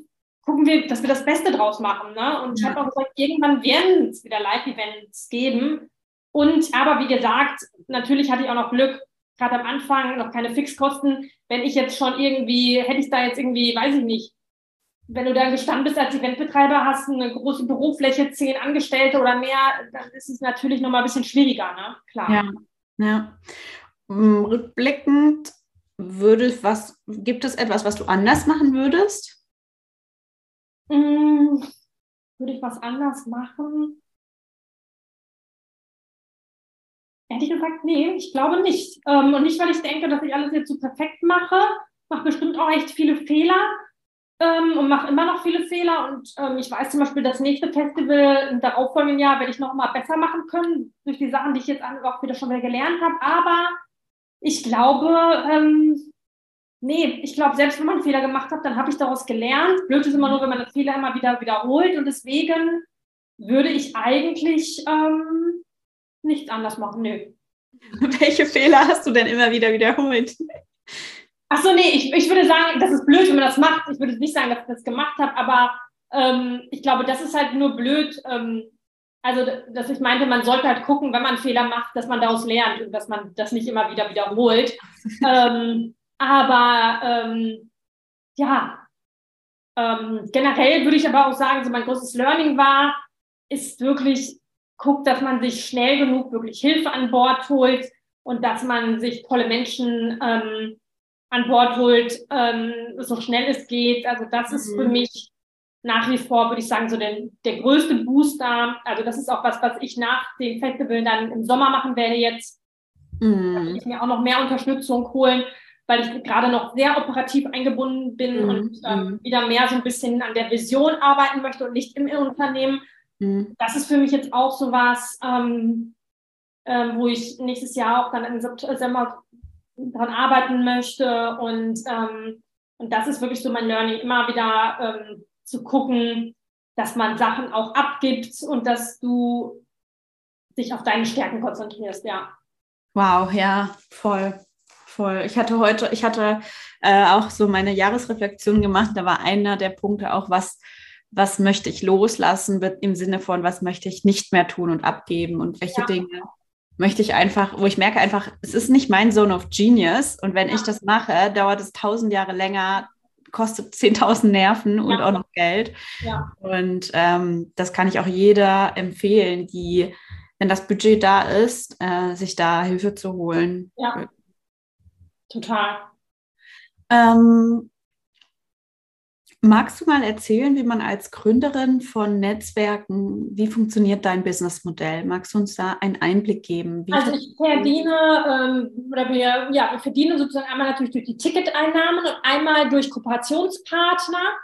gucken wir, dass wir das Beste draus machen. Ne? Und ja. ich habe auch gesagt, irgendwann werden es wieder Live-Events geben. Und aber wie gesagt, natürlich hatte ich auch noch Glück, gerade am Anfang noch keine Fixkosten. Wenn ich jetzt schon irgendwie, hätte ich da jetzt irgendwie, weiß ich nicht, wenn du dann gestanden bist als Eventbetreiber, hast eine große Bürofläche, zehn Angestellte oder mehr, dann ist es natürlich nochmal ein bisschen schwieriger, ne? Klar. Ja, ja. Mm, rückblickend würde was, gibt es etwas, was du anders machen würdest? Hm, würde ich was anders machen? Hätte ich gesagt, nee, ich glaube nicht. Ähm, und nicht, weil ich denke, dass ich alles jetzt so perfekt mache. Mache bestimmt auch echt viele Fehler ähm, und mache immer noch viele Fehler. Und ähm, ich weiß zum Beispiel, das nächste Festival im darauffolgenden Jahr werde ich noch mal besser machen können, durch die Sachen, die ich jetzt auch wieder schon wieder gelernt habe. Aber ich glaube, ähm, nee, ich glaube, selbst wenn man einen Fehler gemacht hat, dann habe ich daraus gelernt. Blöd ist immer nur, wenn man den Fehler immer wieder wiederholt. Und deswegen würde ich eigentlich ähm, nichts anders machen. Nö. Welche Fehler hast du denn immer wieder wiederholt? Ach so, nee, ich, ich würde sagen, das ist blöd, wenn man das macht. Ich würde nicht sagen, dass ich das gemacht habe, aber ähm, ich glaube, das ist halt nur blöd. Ähm, also, dass ich meinte, man sollte halt gucken, wenn man Fehler macht, dass man daraus lernt und dass man das nicht immer wieder wiederholt. ähm, aber ähm, ja, ähm, generell würde ich aber auch sagen, so mein großes Learning war, ist wirklich, guckt, dass man sich schnell genug wirklich Hilfe an Bord holt und dass man sich tolle Menschen ähm, an Bord holt, ähm, so schnell es geht. Also das mhm. ist für mhm. mich nach wie vor, würde ich sagen, so der, der größte Booster. Also das ist auch was, was ich nach dem Festival dann im Sommer machen werde jetzt. Mhm. Da will ich mir auch noch mehr Unterstützung holen, weil ich gerade noch sehr operativ eingebunden bin mhm. und ähm, wieder mehr so ein bisschen an der Vision arbeiten möchte und nicht im Unternehmen. Mhm. Das ist für mich jetzt auch so was, ähm, ähm, wo ich nächstes Jahr auch dann im September dran arbeiten möchte. Und, ähm, und das ist wirklich so mein Learning, immer wieder ähm, zu gucken, dass man Sachen auch abgibt und dass du dich auf deine Stärken konzentrierst, ja. Wow, ja, voll, voll. Ich hatte heute, ich hatte äh, auch so meine Jahresreflexion gemacht. Da war einer der Punkte auch, was, was möchte ich loslassen, im Sinne von, was möchte ich nicht mehr tun und abgeben und welche ja. Dinge möchte ich einfach, wo ich merke einfach, es ist nicht mein Zone of Genius und wenn ja. ich das mache, dauert es tausend Jahre länger, kostet 10.000 Nerven und ja. auch noch Geld. Ja. Und ähm, das kann ich auch jeder empfehlen, die, wenn das Budget da ist, äh, sich da Hilfe zu holen. Ja, total. Ähm, Magst du mal erzählen, wie man als Gründerin von Netzwerken, wie funktioniert dein Businessmodell? Magst du uns da einen Einblick geben? also ich verdiene ähm, oder wir, ja, wir verdienen sozusagen einmal natürlich durch die Ticketeinnahmen und einmal durch Kooperationspartner.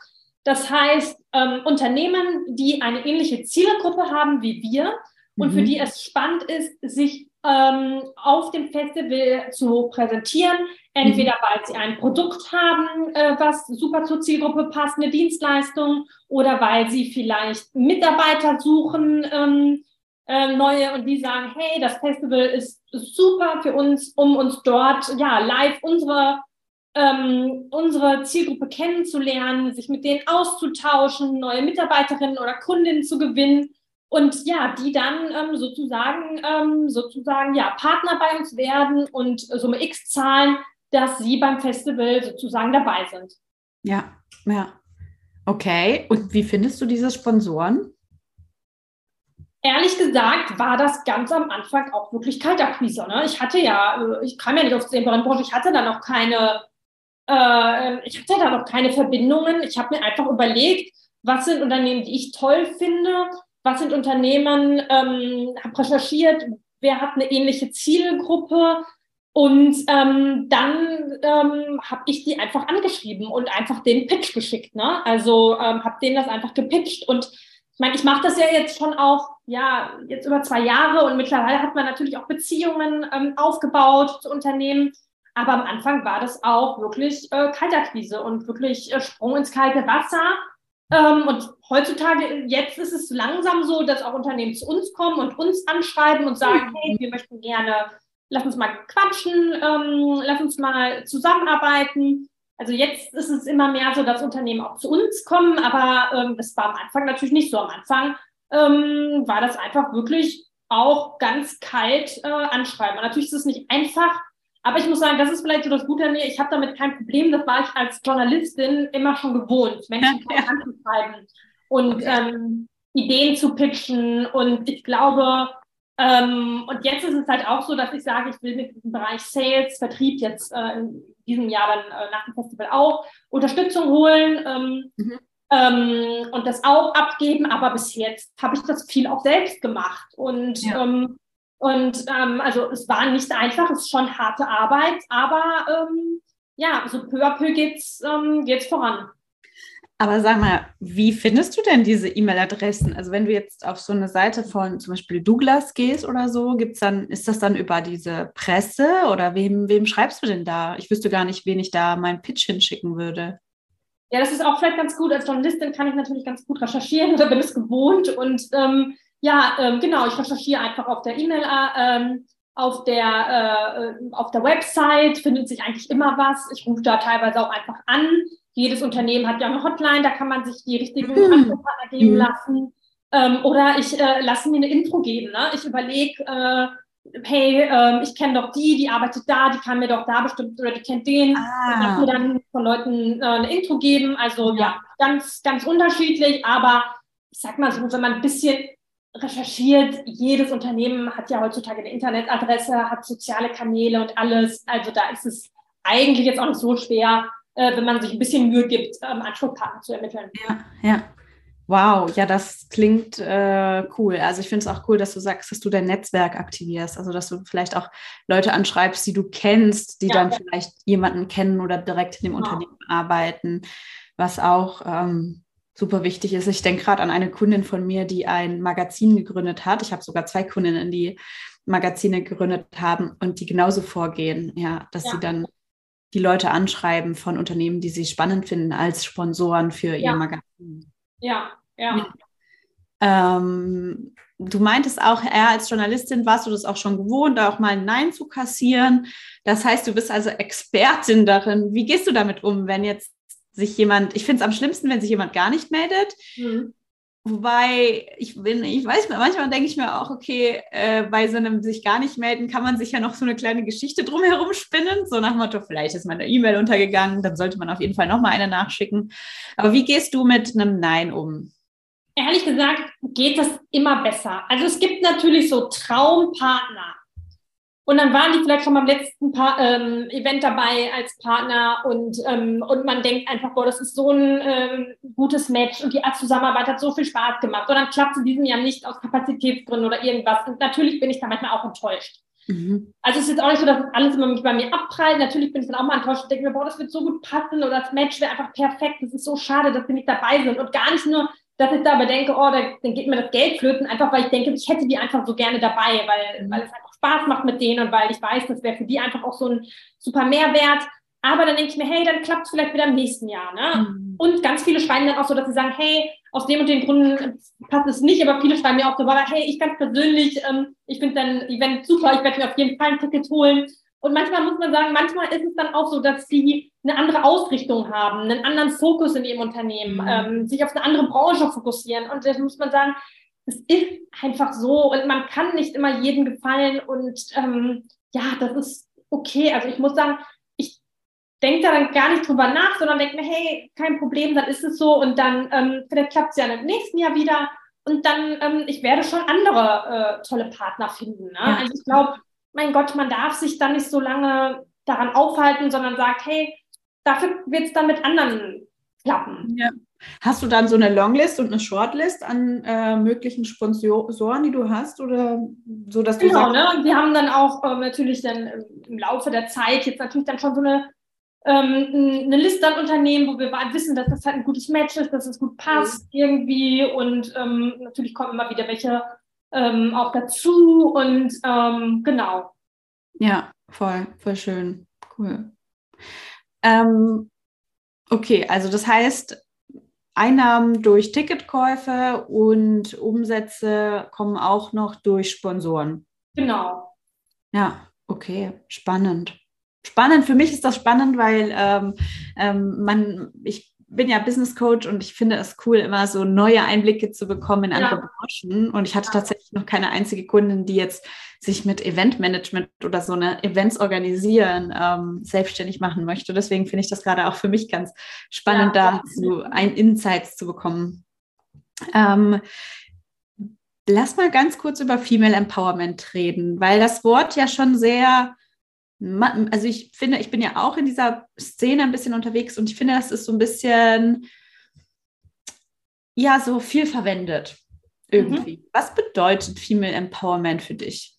Das heißt, ähm, Unternehmen, die eine ähnliche Zielgruppe haben wie wir und mhm. für die es spannend ist, sich ähm, auf dem Festival zu präsentieren, Entweder mhm. weil sie ein Produkt haben, äh, was super zur Zielgruppe passt, eine Dienstleistung, oder weil sie vielleicht Mitarbeiter suchen, ähm, äh, neue, und die sagen, hey, das Festival ist super für uns, um uns dort ja live unsere ähm, unsere Zielgruppe kennenzulernen, sich mit denen auszutauschen, neue Mitarbeiterinnen oder Kundinnen zu gewinnen und ja, die dann ähm, sozusagen ähm, sozusagen ja Partner bei uns werden und Summe X zahlen, dass sie beim Festival sozusagen dabei sind. Ja, ja. Okay. Und wie findest du diese Sponsoren? Ehrlich gesagt war das ganz am Anfang auch wirklich Kaltakquise. Ne? Ich hatte ja, äh, ich kam ja nicht aus der Branche, ich hatte da noch keine, äh, ich hatte da noch keine Verbindungen. Ich habe mir einfach überlegt, was sind Unternehmen, die ich toll finde, was sind Unternehmen, ähm, habe recherchiert, wer hat eine ähnliche Zielgruppe, und ähm, dann ähm, habe ich die einfach angeschrieben und einfach den Pitch geschickt. Ne? Also ähm, habe denen das einfach gepitcht. Und ich meine, ich mache das ja jetzt schon auch, ja, jetzt über zwei Jahre und mittlerweile hat man natürlich auch Beziehungen ähm, aufgebaut zu Unternehmen. Aber am Anfang war das auch wirklich äh, Kaltakquise und wirklich äh, Sprung ins kalte Wasser. Ähm, und heutzutage, jetzt ist es langsam so, dass auch Unternehmen zu uns kommen und uns anschreiben und sagen, mhm. hey, wir möchten gerne lass uns mal quatschen, ähm, lass uns mal zusammenarbeiten. Also jetzt ist es immer mehr so, dass Unternehmen auch zu uns kommen, aber ähm, das war am Anfang natürlich nicht so. Am Anfang ähm, war das einfach wirklich auch ganz kalt äh, anschreiben. Und natürlich ist es nicht einfach, aber ich muss sagen, das ist vielleicht so das Gute an mir. Ich habe damit kein Problem. Das war ich als Journalistin immer schon gewohnt, Menschen ja, ja. anzuschreiben und ähm, Ideen zu pitchen. Und ich glaube, ähm, und jetzt ist es halt auch so, dass ich sage, ich will mit diesem Bereich Sales, Vertrieb jetzt äh, in diesem Jahr dann äh, nach dem Festival auch Unterstützung holen ähm, mhm. ähm, und das auch abgeben. Aber bis jetzt habe ich das viel auch selbst gemacht. Und, ja. Ähm, und ähm, also es war nicht einfach, es ist schon harte Arbeit, aber ähm, ja, so peu à peu geht's, geht's voran. Aber sag mal, wie findest du denn diese E-Mail-Adressen? Also wenn du jetzt auf so eine Seite von zum Beispiel Douglas gehst oder so, gibt's dann, ist das dann über diese Presse oder wem, wem schreibst du denn da? Ich wüsste gar nicht, wen ich da meinen Pitch hinschicken würde. Ja, das ist auch vielleicht ganz gut. Als Journalistin kann ich natürlich ganz gut recherchieren oder bin es gewohnt. Und ähm, ja, ähm, genau, ich recherchiere einfach auf der E-Mail, äh, ähm, auf der, äh, auf der Website findet sich eigentlich immer was. Ich rufe da teilweise auch einfach an jedes Unternehmen hat ja eine Hotline, da kann man sich die richtigen mhm. Ansprechpartner geben mhm. lassen. Ähm, oder ich äh, lasse mir eine Intro geben. Ne? Ich überlege, äh, hey, äh, ich kenne doch die, die arbeitet da, die kann mir doch da bestimmt, oder die kennt den. Ah. Lasse mir dann von Leuten äh, eine Intro geben. Also ja. ja, ganz, ganz unterschiedlich. Aber ich sag mal so, wenn man ein bisschen recherchiert, jedes Unternehmen hat ja heutzutage eine Internetadresse, hat soziale Kanäle und alles. Also da ist es eigentlich jetzt auch nicht so schwer, äh, wenn man sich ein bisschen Mühe gibt, ähm, Ansprechpartner zu ermitteln. Ja, ja. Wow, ja, das klingt äh, cool. Also ich finde es auch cool, dass du sagst, dass du dein Netzwerk aktivierst. Also dass du vielleicht auch Leute anschreibst, die du kennst, die ja. dann vielleicht jemanden kennen oder direkt in dem ja. Unternehmen arbeiten, was auch ähm, super wichtig ist. Ich denke gerade an eine Kundin von mir, die ein Magazin gegründet hat. Ich habe sogar zwei Kundinnen, die Magazine gegründet haben und die genauso vorgehen, ja, dass ja. sie dann die Leute anschreiben von Unternehmen, die sie spannend finden als Sponsoren für ihr Magazin. Ja, ja. Ähm, du meintest auch, er als Journalistin warst du das auch schon gewohnt, auch mal ein Nein zu kassieren. Das heißt, du bist also Expertin darin. Wie gehst du damit um, wenn jetzt sich jemand, ich finde es am schlimmsten, wenn sich jemand gar nicht meldet. Mhm. Wobei ich bin, ich weiß, manchmal denke ich mir auch, okay, äh, bei so einem sich gar nicht melden kann man sich ja noch so eine kleine Geschichte drumherum spinnen. So nach dem Motto, vielleicht ist meine E-Mail untergegangen, dann sollte man auf jeden Fall nochmal eine nachschicken. Aber wie gehst du mit einem Nein um? Ehrlich gesagt geht das immer besser. Also es gibt natürlich so Traumpartner, und dann waren die vielleicht schon beim letzten pa ähm, Event dabei als Partner und, ähm, und man denkt einfach, boah, das ist so ein ähm, gutes Match und die Zusammenarbeit hat so viel Spaß gemacht. Und dann klappt es in diesem Jahr nicht aus Kapazitätsgründen oder irgendwas. Und natürlich bin ich da manchmal auch enttäuscht. Mhm. Also es ist jetzt auch nicht so, dass alles immer bei mir abprallt. Natürlich bin ich dann auch mal enttäuscht und denke mir, boah, das wird so gut passen oder das Match wäre einfach perfekt. Das ist so schade, dass wir nicht dabei sind. Und gar nicht nur, dass ich da aber denke, oh, da, dann geht mir das Geld flöten, einfach weil ich denke, ich hätte die einfach so gerne dabei, weil, mhm. weil es einfach Spaß macht mit denen und weil ich weiß, das wäre für die einfach auch so ein super Mehrwert. Aber dann denke ich mir, hey, dann klappt es vielleicht wieder im nächsten Jahr. Ne? Mhm. Und ganz viele schreiben dann auch so, dass sie sagen, hey, aus dem und den Gründen passt es nicht, aber viele schreiben mir auch so, hey, ich ganz persönlich, ähm, ich finde dein Event super, ich werde mir auf jeden Fall ein Ticket holen. Und manchmal muss man sagen, manchmal ist es dann auch so, dass sie eine andere Ausrichtung haben, einen anderen Fokus in ihrem Unternehmen, mhm. ähm, sich auf eine andere Branche fokussieren. Und das muss man sagen, es ist einfach so und man kann nicht immer jedem gefallen und ähm, ja, das ist okay. Also ich muss sagen, ich denke da dann gar nicht drüber nach, sondern denke mir, hey, kein Problem, dann ist es so und dann ähm, vielleicht klappt es ja im nächsten Jahr wieder und dann, ähm, ich werde schon andere äh, tolle Partner finden. Ne? Also ich glaube, mein Gott, man darf sich dann nicht so lange daran aufhalten, sondern sagt, hey, dafür wird es dann mit anderen klappen. Ja. Hast du dann so eine Longlist und eine Shortlist an äh, möglichen Sponsoren, die du hast, oder so, dass du genau, ne? Und wir haben dann auch ähm, natürlich dann im Laufe der Zeit jetzt natürlich dann schon so eine ähm, eine Liste an Unternehmen, wo wir wissen, dass das halt ein gutes Match ist, dass es gut passt mhm. irgendwie und ähm, natürlich kommen immer wieder welche ähm, auch dazu und ähm, genau. Ja, voll, voll schön, cool. Ähm, okay, also das heißt, Einnahmen durch Ticketkäufe und Umsätze kommen auch noch durch Sponsoren. Genau. Ja, okay, spannend. Spannend, für mich ist das spannend, weil ähm, ähm, man, ich bin ja Business Coach und ich finde es cool, immer so neue Einblicke zu bekommen in andere ja. Branchen. Und ich hatte tatsächlich noch keine einzige Kundin, die jetzt sich mit Eventmanagement oder so eine Events organisieren ähm, selbstständig machen möchte. Deswegen finde ich das gerade auch für mich ganz spannend, ja. dazu ein Insights zu bekommen. Ähm, lass mal ganz kurz über Female Empowerment reden, weil das Wort ja schon sehr also ich finde, ich bin ja auch in dieser Szene ein bisschen unterwegs und ich finde, das ist so ein bisschen, ja, so viel verwendet irgendwie. Mhm. Was bedeutet Female Empowerment für dich?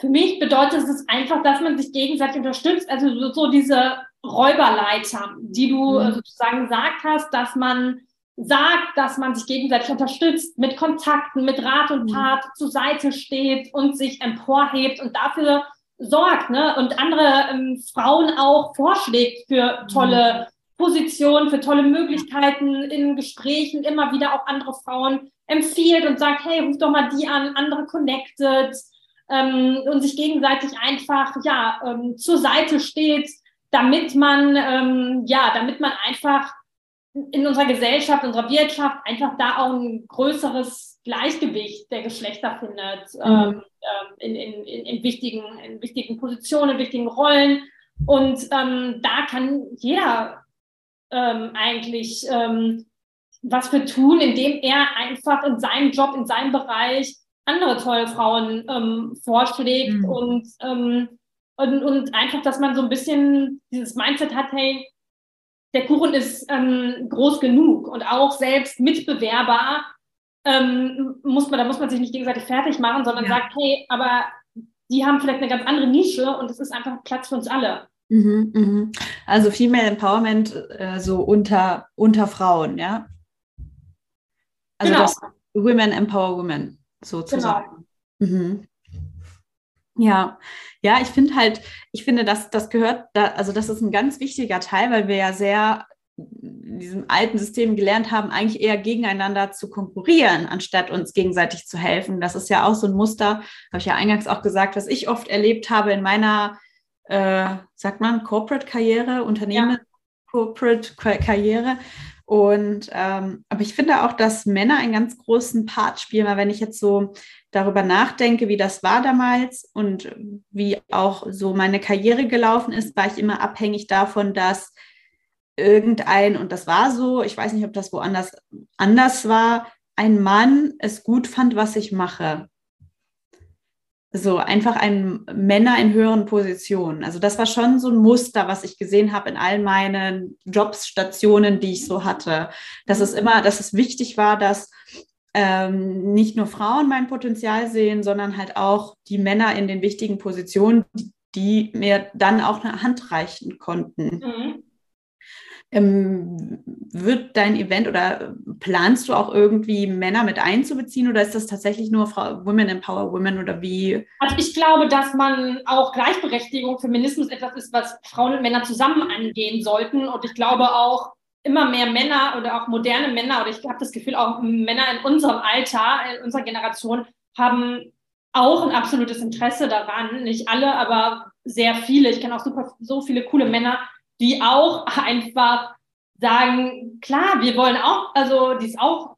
Für mich bedeutet es einfach, dass man sich gegenseitig unterstützt, also so, diese Räuberleiter, die du mhm. sozusagen gesagt hast, dass man sagt, dass man sich gegenseitig unterstützt, mit Kontakten, mit Rat und mhm. Tat mhm. zur Seite steht und sich emporhebt und dafür sorgt ne? und andere ähm, Frauen auch vorschlägt für tolle mhm. Positionen, für tolle Möglichkeiten in Gesprächen, immer wieder auch andere Frauen empfiehlt und sagt, hey, ruf doch mal die an, andere connected ähm, und sich gegenseitig einfach ja ähm, zur Seite steht, damit man ähm, ja, damit man einfach in unserer Gesellschaft, unserer Wirtschaft einfach da auch ein größeres Gleichgewicht der Geschlechter findet mhm. ähm, ähm in, in, in, wichtigen, in wichtigen Positionen, in wichtigen Rollen. Und ähm, da kann jeder ähm, eigentlich ähm, was für tun, indem er einfach in seinem Job, in seinem Bereich andere tolle Frauen ähm, vorschlägt mhm. und, und, und einfach, dass man so ein bisschen dieses Mindset hat, hey, der Kuchen ist groß genug und auch selbst Mitbewerber ähm, muss man, da muss man sich nicht gegenseitig fertig machen, sondern ja. sagt, hey, aber die haben vielleicht eine ganz andere Nische und es ist einfach Platz für uns alle. Mhm, mhm. Also Female Empowerment äh, so unter, unter Frauen, ja? Also genau. das Women Empower Women sozusagen. Genau. Mhm. Ja, ja, ich finde halt, ich finde, dass das gehört, da, also das ist ein ganz wichtiger Teil, weil wir ja sehr in diesem alten System gelernt haben, eigentlich eher gegeneinander zu konkurrieren, anstatt uns gegenseitig zu helfen. Das ist ja auch so ein Muster, habe ich ja eingangs auch gesagt, was ich oft erlebt habe in meiner, äh, sagt man, Corporate-Karriere, Unternehmen-Corporate-Karriere. Und ähm, aber ich finde auch, dass Männer einen ganz großen Part spielen, weil wenn ich jetzt so darüber nachdenke, wie das war damals und wie auch so meine Karriere gelaufen ist, war ich immer abhängig davon, dass irgendein, und das war so, ich weiß nicht, ob das woanders anders war, ein Mann es gut fand, was ich mache. So einfach ein Männer in höheren Positionen. Also das war schon so ein Muster, was ich gesehen habe in all meinen Jobs, Stationen, die ich so hatte. Dass es immer, dass es wichtig war, dass ähm, nicht nur Frauen mein Potenzial sehen, sondern halt auch die Männer in den wichtigen Positionen, die, die mir dann auch eine Hand reichen konnten. Mhm. Ähm, wird dein Event oder planst du auch irgendwie Männer mit einzubeziehen oder ist das tatsächlich nur Frau, Women Empower Women oder wie? Also ich glaube, dass man auch Gleichberechtigung, Feminismus etwas ist, was Frauen und Männer zusammen angehen sollten. Und ich glaube auch, immer mehr Männer oder auch moderne Männer, oder ich habe das Gefühl, auch Männer in unserem Alter, in unserer Generation, haben auch ein absolutes Interesse daran. Nicht alle, aber sehr viele. Ich kenne auch super so viele coole Männer, die auch einfach sagen, klar, wir wollen auch, also die es auch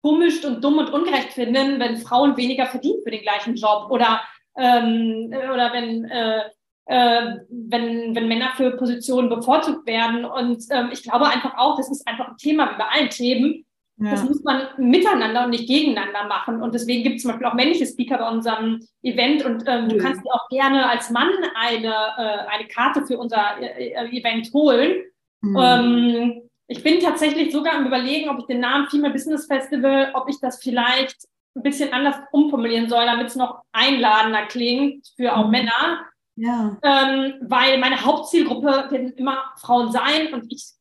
komisch und dumm und ungerecht finden, wenn Frauen weniger verdienen für den gleichen Job oder ähm, oder wenn äh, äh, wenn, wenn Männer für Positionen bevorzugt werden. Und ähm, ich glaube einfach auch, das ist einfach ein Thema wie bei allen Themen. Ja. Das muss man miteinander und nicht gegeneinander machen. Und deswegen gibt es zum Beispiel auch männliche Speaker bei unserem Event. Und ähm, du kannst dir auch gerne als Mann eine, äh, eine Karte für unser äh, äh, Event holen. Mhm. Ähm, ich bin tatsächlich sogar am Überlegen, ob ich den Namen Female Business Festival, ob ich das vielleicht ein bisschen anders umformulieren soll, damit es noch einladender klingt für auch mhm. Männer. Ja. Ähm, weil meine Hauptzielgruppe werden immer Frauen sein und ich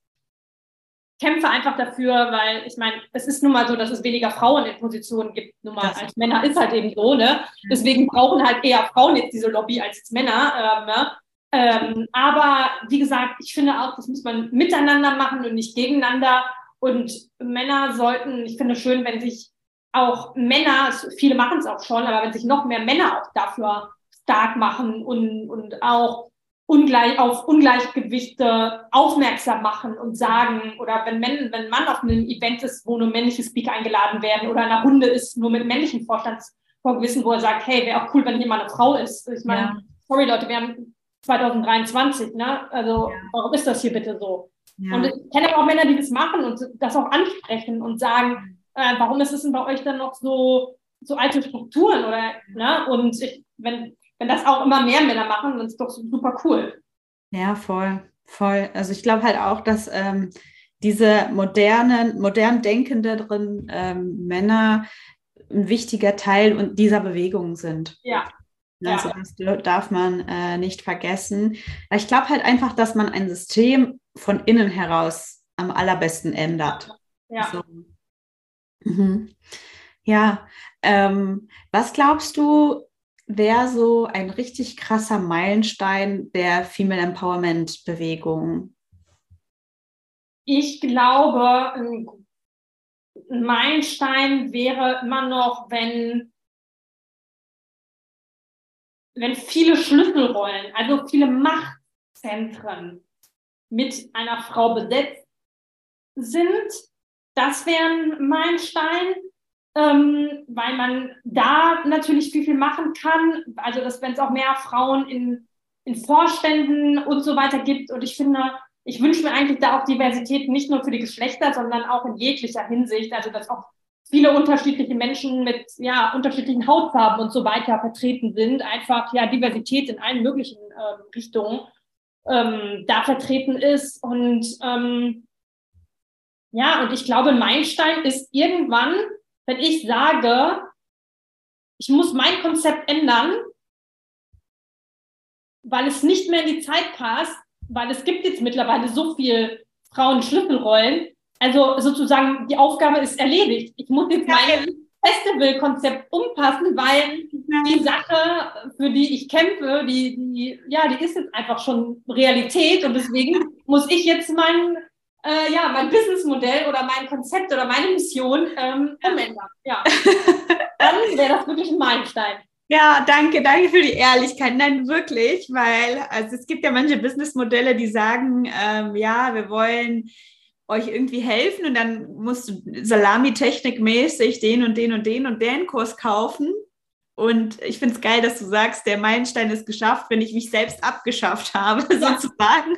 kämpfe einfach dafür, weil ich meine, es ist nun mal so, dass es weniger Frauen in Positionen gibt, nun mal als Männer ist halt eben so, ne? Deswegen brauchen halt eher Frauen jetzt diese Lobby als jetzt Männer, ähm, ne? Ähm, aber wie gesagt, ich finde auch, das muss man miteinander machen und nicht gegeneinander. Und Männer sollten, ich finde schön, wenn sich auch Männer, viele machen es auch schon, aber wenn sich noch mehr Männer auch dafür stark machen und, und auch ungleich, auf Ungleichgewichte aufmerksam machen und sagen, oder wenn, wenn ein Mann auf einem Event ist, wo nur männliche Speaker eingeladen werden oder eine Runde ist, nur mit männlichen Vorstandsvorgewissen, wo er sagt, hey, wäre auch cool, wenn hier mal eine Frau ist. Ich meine, ja. sorry Leute, wir haben 2023, ne? Also ja. warum ist das hier bitte so? Ja. Und ich kenne aber auch Männer, die das machen und das auch ansprechen und sagen, äh, warum ist es denn bei euch dann noch so, so alte Strukturen oder, ne? Und ich, wenn, wenn das auch immer mehr Männer machen, dann ist doch super cool. Ja, voll, voll. Also ich glaube halt auch, dass ähm, diese modernen, modern denkenderen ähm, Männer ein wichtiger Teil dieser Bewegung sind. Ja. Also das darf man äh, nicht vergessen. Ich glaube halt einfach, dass man ein System von innen heraus am allerbesten ändert. Ja. So. Mhm. Ja, ähm, was glaubst du, wäre so ein richtig krasser Meilenstein der Female Empowerment Bewegung? Ich glaube, ein Meilenstein wäre immer noch, wenn, wenn viele Schlüsselrollen, also viele Machtzentren mit einer Frau besetzt sind. Das wäre ein Meilenstein ähm, weil man da natürlich viel, viel machen kann. Also, dass wenn es auch mehr Frauen in, in Vorständen und so weiter gibt. Und ich finde, ich wünsche mir eigentlich da auch Diversität nicht nur für die Geschlechter, sondern auch in jeglicher Hinsicht. Also, dass auch viele unterschiedliche Menschen mit ja, unterschiedlichen Hautfarben und so weiter vertreten sind. Einfach ja Diversität in allen möglichen äh, Richtungen. ähm, da vertreten ist. Und ähm, ja, und ich glaube, Meilenstein ist irgendwann, wenn ich sage, ich muss mein Konzept ändern, weil es nicht mehr in die Zeit passt, weil es gibt jetzt mittlerweile so viel Frauen-Schlüsselrollen. Also sozusagen die Aufgabe ist erledigt. Ich muss jetzt mein Festivalkonzept umpassen, weil die Sache, für die ich kämpfe, die, die, ja, die ist jetzt einfach schon Realität und deswegen muss ich jetzt mein, äh, ja, mein Businessmodell oder mein Konzept oder meine Mission ähm, umändern. Ja. Dann wäre das wirklich ein Meilenstein. Ja, danke, danke für die Ehrlichkeit. Nein, wirklich, weil also es gibt ja manche Businessmodelle, die sagen, ähm, ja, wir wollen euch irgendwie helfen und dann musst du Salami-Technik-mäßig den und den und den und den Kurs kaufen. Und ich finde es geil, dass du sagst, der Meilenstein ist geschafft, wenn ich mich selbst abgeschafft habe, ja. sozusagen.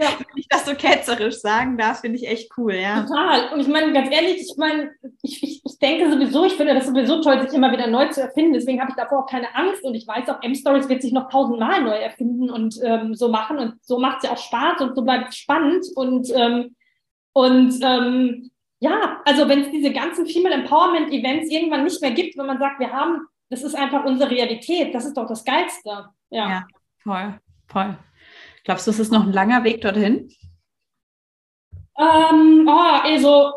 Ja. Wenn ich das so ketzerisch sagen darf, finde ich echt cool, ja. Total. Und ich meine, ganz ehrlich, ich meine, ich, ich, ich denke sowieso, ich finde das sowieso toll, sich immer wieder neu zu erfinden. Deswegen habe ich davor auch keine Angst. Und ich weiß auch, M-Stories wird sich noch tausendmal neu erfinden und ähm, so machen. Und so macht es ja auch Spaß und so bleibt es spannend. Und ähm, und ähm, ja, also wenn es diese ganzen Female Empowerment Events irgendwann nicht mehr gibt, wenn man sagt, wir haben, das ist einfach unsere Realität, das ist doch das Geilste. Ja, ja voll, voll. Glaubst du, es ist noch ein langer Weg dorthin? Ähm, oh, also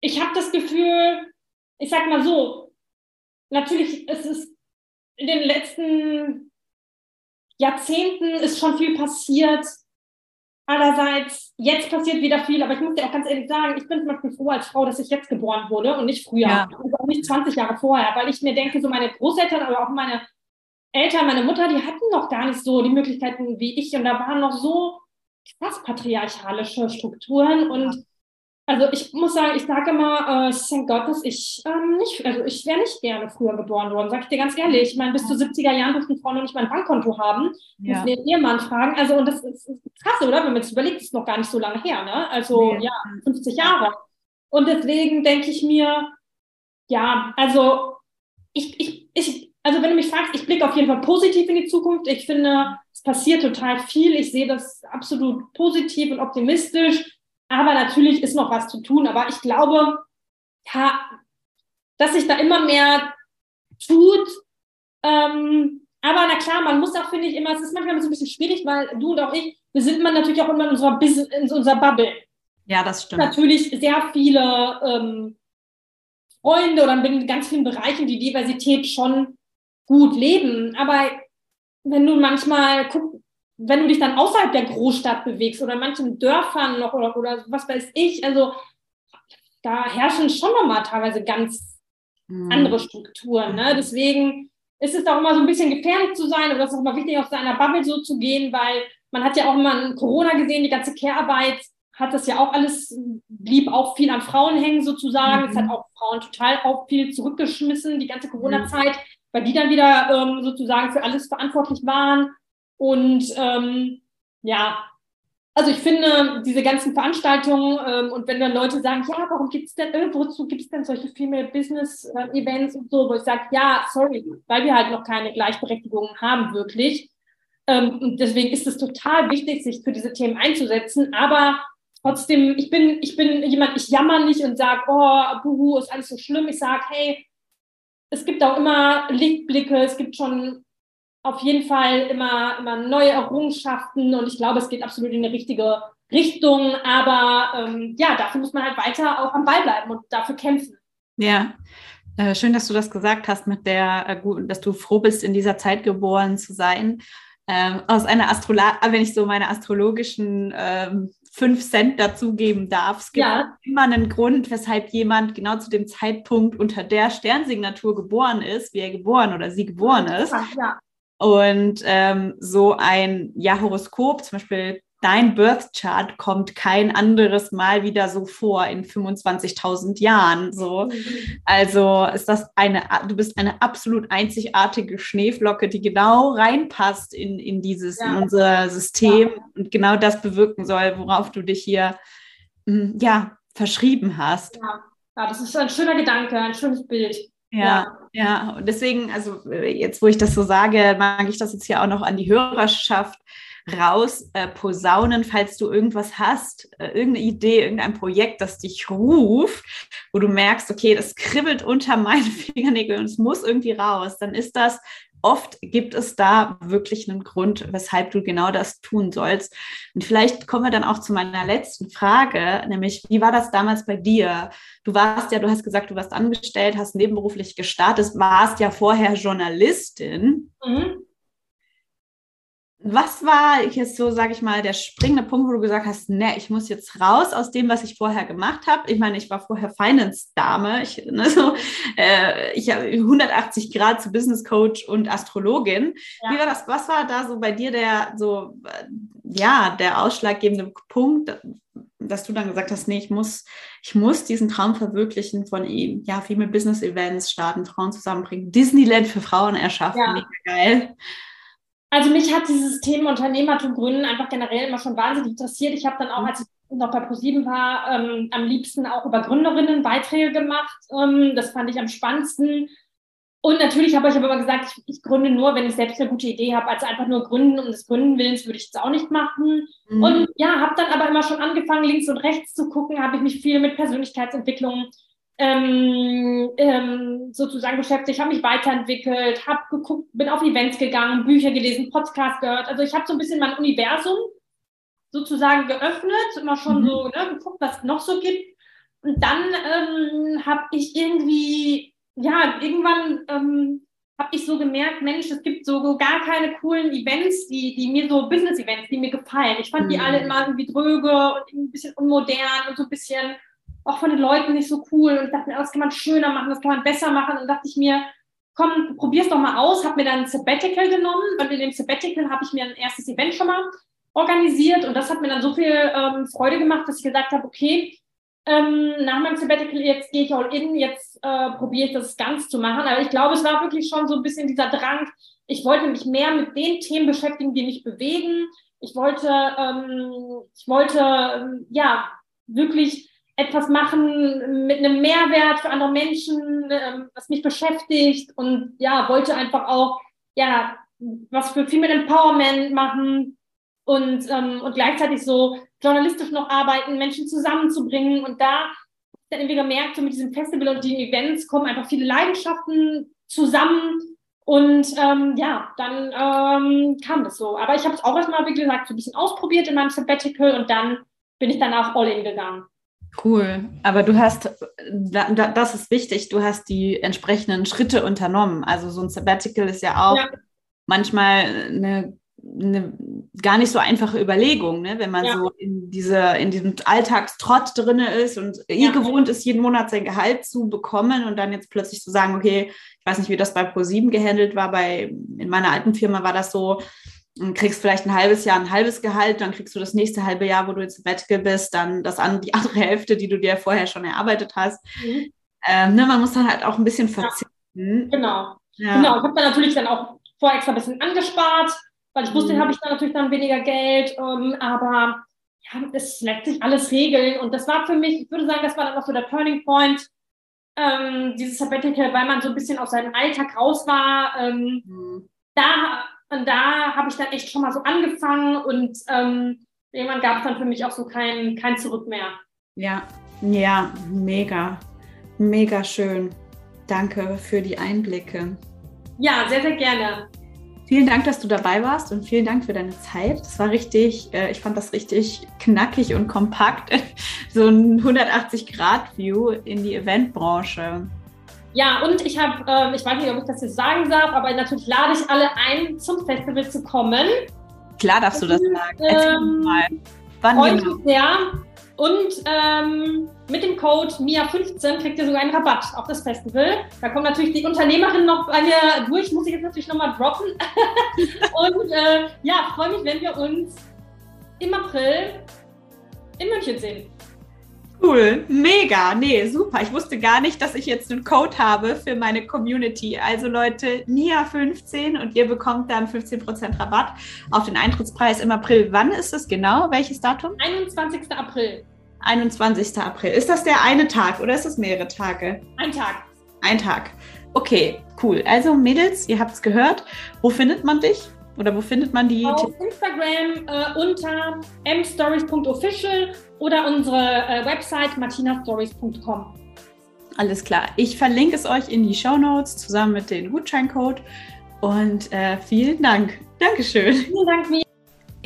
ich habe das Gefühl, ich sag mal so, natürlich ist es in den letzten Jahrzehnten ist schon viel passiert Andererseits, jetzt passiert wieder viel, aber ich muss dir auch ganz ehrlich sagen, ich bin zum Beispiel froh als Frau, dass ich jetzt geboren wurde und nicht früher, ja. also auch nicht 20 Jahre vorher, weil ich mir denke, so meine Großeltern, aber auch meine Eltern, meine Mutter, die hatten noch gar nicht so die Möglichkeiten wie ich. Und da waren noch so krass patriarchalische Strukturen und also ich muss sagen, ich sage immer, äh, thank Gott, dass ich ähm, nicht, also ich wäre nicht gerne früher geboren worden, sage ich dir ganz ehrlich. Ich meine, bis zu 70er Jahren durften Frauen noch nicht mal ein Bankkonto haben, ja. mussten ihren Ehemann fragen. Also und das ist, krass, oder? Wenn man jetzt überlegt, ist noch gar nicht so lange her, ne? Also ja, ja 50 Jahre. Und deswegen denke ich mir, ja, also ich, ich, ich, also wenn du mich fragst, ich blicke auf jeden Fall positiv in die Zukunft. Ich finde, es passiert total viel. Ich sehe das absolut positiv und optimistisch. Aber natürlich ist noch was zu tun. Aber ich glaube, ja, dass sich da immer mehr tut. Ähm, aber na klar, man muss auch, finde ich, immer, es ist manchmal so ein bisschen schwierig, weil du und auch ich, wir sind immer natürlich auch immer in unserer, Business, in unserer Bubble. Ja, das stimmt. Natürlich sehr viele ähm, Freunde oder in ganz vielen Bereichen die Diversität schon gut leben. Aber wenn du manchmal guckst, wenn du dich dann außerhalb der Großstadt bewegst oder in manchen Dörfern noch oder, oder was weiß ich, also da herrschen schon nochmal teilweise ganz mhm. andere Strukturen. Ne? Deswegen ist es auch immer so ein bisschen gefährlich zu sein oder es ist auch immer wichtig, auf seiner Bubble so zu gehen, weil man hat ja auch immer in Corona gesehen, die ganze Care-Arbeit hat das ja auch alles, blieb auch viel an Frauen hängen sozusagen. Mhm. Es hat auch Frauen total auch viel zurückgeschmissen, die ganze Corona-Zeit, weil die dann wieder ähm, sozusagen für alles verantwortlich waren. Und ähm, ja, also ich finde diese ganzen Veranstaltungen ähm, und wenn dann Leute sagen, ja, warum gibt es denn, äh, wozu gibt es denn solche Female Business äh, Events und so, wo ich sage, ja, sorry, weil wir halt noch keine Gleichberechtigung haben wirklich. Ähm, und deswegen ist es total wichtig, sich für diese Themen einzusetzen. Aber trotzdem, ich bin, ich bin jemand, ich jammer nicht und sage, oh, buhu, ist alles so schlimm. Ich sage, hey, es gibt auch immer Lichtblicke, es gibt schon auf jeden Fall immer, immer neue Errungenschaften und ich glaube, es geht absolut in die richtige Richtung. Aber ähm, ja, dafür muss man halt weiter auch am Ball bleiben und dafür kämpfen. Ja. Äh, schön, dass du das gesagt hast, mit der, äh, dass du froh bist, in dieser Zeit geboren zu sein. Ähm, aus einer Astrologie, wenn ich so meine astrologischen ähm, fünf Cent dazugeben darf. Es gibt ja. immer einen Grund, weshalb jemand genau zu dem Zeitpunkt unter der Sternsignatur geboren ist, wie er geboren oder sie geboren ist. Ja. Und ähm, so ein ja, Horoskop, zum Beispiel dein Birth Chart, kommt kein anderes Mal wieder so vor in 25.000 Jahren. So. Also ist das eine, du bist eine absolut einzigartige Schneeflocke, die genau reinpasst in, in dieses, ja. in unser System ja. und genau das bewirken soll, worauf du dich hier hm, ja, verschrieben hast. Ja. ja, das ist ein schöner Gedanke, ein schönes Bild. Ja, ja, und deswegen, also äh, jetzt, wo ich das so sage, mag ich das jetzt hier auch noch an die Hörerschaft raus äh, posaunen, falls du irgendwas hast, äh, irgendeine Idee, irgendein Projekt, das dich ruft, wo du merkst, okay, das kribbelt unter meinen Fingernägeln und es muss irgendwie raus, dann ist das oft gibt es da wirklich einen Grund, weshalb du genau das tun sollst. Und vielleicht kommen wir dann auch zu meiner letzten Frage, nämlich, wie war das damals bei dir? Du warst ja, du hast gesagt, du warst angestellt, hast nebenberuflich gestartet, warst ja vorher Journalistin. Mhm. Was war jetzt so, sage ich mal, der springende Punkt, wo du gesagt hast, ne, ich muss jetzt raus aus dem, was ich vorher gemacht habe? Ich meine, ich war vorher Finance-Dame, ich, ne, so, äh, ich habe 180 Grad zu Business Coach und Astrologin. Ja. Wie war das? Was war da so bei dir der so, äh, ja, der ausschlaggebende Punkt, dass du dann gesagt hast, nee, ich muss, ich muss diesen Traum verwirklichen von ihm. Ja, viel mit Business Events starten, Frauen zusammenbringen, Disneyland für Frauen erschaffen, ja. mega geil. Also mich hat dieses Thema Unternehmertum gründen einfach generell immer schon wahnsinnig interessiert. Ich habe dann auch, mhm. als ich noch bei ProSieben war, ähm, am liebsten auch über Gründerinnen Beiträge gemacht. Ähm, das fand ich am spannendsten. Und natürlich habe ich aber immer gesagt, ich, ich, gründe nur, wenn ich selbst eine gute Idee habe. Also einfach nur gründen um des Gründen Willens würde ich jetzt auch nicht machen. Mhm. Und ja, habe dann aber immer schon angefangen, links und rechts zu gucken, habe ich mich viel mit Persönlichkeitsentwicklung ähm, ähm, sozusagen beschäftigt, habe mich weiterentwickelt, habe geguckt, bin auf Events gegangen, Bücher gelesen, Podcasts gehört. Also ich habe so ein bisschen mein Universum sozusagen geöffnet, immer schon mhm. so ne, geguckt, was es noch so gibt. Und dann ähm, habe ich irgendwie, ja, irgendwann ähm, habe ich so gemerkt, Mensch, es gibt so gar keine coolen Events, die, die mir so Business-Events, die mir gefallen. Ich fand mhm. die alle immer irgendwie dröge und ein bisschen unmodern und so ein bisschen auch von den Leuten nicht so cool und dachte mir, oh, das kann man schöner machen, das kann man besser machen und dachte ich mir, komm, probier's doch mal aus, habe mir dann ein Sabbatical genommen und in dem Sabbatical habe ich mir ein erstes Event schon mal organisiert und das hat mir dann so viel ähm, Freude gemacht, dass ich gesagt habe, okay, ähm, nach meinem Sabbatical jetzt gehe ich all in, jetzt äh, probiere ich das ganz zu machen. Aber ich glaube, es war wirklich schon so ein bisschen dieser Drang. Ich wollte mich mehr mit den Themen beschäftigen, die mich bewegen. Ich wollte, ähm, ich wollte, ähm, ja, wirklich etwas machen mit einem Mehrwert für andere Menschen, ähm, was mich beschäftigt und ja, wollte einfach auch, ja, was für Female Empowerment machen und, ähm, und gleichzeitig so journalistisch noch arbeiten, Menschen zusammenzubringen und da dann irgendwie gemerkt, so mit diesem Festival und den Events kommen einfach viele Leidenschaften zusammen und ähm, ja, dann ähm, kam das so. Aber ich habe es auch erstmal, wie gesagt, so ein bisschen ausprobiert in meinem Sabbatical und dann bin ich danach all in gegangen. Cool, aber du hast, das ist wichtig, du hast die entsprechenden Schritte unternommen. Also so ein Sabbatical ist ja auch ja. manchmal eine, eine, gar nicht so einfache Überlegung, ne? wenn man ja. so in, diese, in diesem Alltagstrott drin ist und eh ja. gewohnt ist, jeden Monat sein Gehalt zu bekommen und dann jetzt plötzlich zu sagen, okay, ich weiß nicht, wie das bei ProSieben gehandelt war, bei, in meiner alten Firma war das so, und kriegst vielleicht ein halbes Jahr ein halbes Gehalt, dann kriegst du das nächste halbe Jahr, wo du jetzt Sabbatical bist, dann das an die andere Hälfte, die du dir vorher schon erarbeitet hast. Mhm. Ähm, ne, man muss dann halt auch ein bisschen verzichten. Genau. Ja. Genau. Ich habe dann natürlich dann auch vorher extra ein bisschen angespart, weil ich wusste, mhm. habe ich dann natürlich dann weniger Geld. Ähm, aber ja, es lässt sich alles regeln. Und das war für mich, ich würde sagen, das war dann auch so der Turning Point, ähm, dieses Sabbatical, weil man so ein bisschen aus seinem Alltag raus war. Ähm, mhm. Da und da habe ich dann echt schon mal so angefangen und ähm, irgendwann gab es dann für mich auch so kein, kein Zurück mehr. Ja, ja, mega, mega schön. Danke für die Einblicke. Ja, sehr, sehr gerne. Vielen Dank, dass du dabei warst und vielen Dank für deine Zeit. Es war richtig, äh, ich fand das richtig knackig und kompakt. so ein 180-Grad-View in die Eventbranche. Ja, und ich habe, ähm, ich weiß nicht, ob ich das jetzt sagen darf, aber natürlich lade ich alle ein, zum Festival zu kommen. Klar darfst du das sagen. Ähm, mal. Wann genau? Ja. Und ähm, mit dem Code MIA15 kriegt ihr sogar einen Rabatt auf das Festival. Da kommt natürlich die Unternehmerin noch bei mir durch, muss ich jetzt natürlich nochmal droppen. und äh, ja, freue mich, wenn wir uns im April in München sehen. Cool, mega, nee, super. Ich wusste gar nicht, dass ich jetzt einen Code habe für meine Community. Also Leute, NIA15 und ihr bekommt dann 15% Rabatt auf den Eintrittspreis im April. Wann ist es genau? Welches Datum? 21. April. 21. April. Ist das der eine Tag oder ist das mehrere Tage? Ein Tag. Ein Tag. Okay, cool. Also Mädels, ihr habt es gehört. Wo findet man dich? Oder wo findet man die? Auf Instagram äh, unter mstories.official oder unsere äh, Website martinastories.com. Alles klar. Ich verlinke es euch in die Show Notes zusammen mit dem Gutscheincode. Und äh, vielen Dank. Dankeschön. Vielen Dank, mir.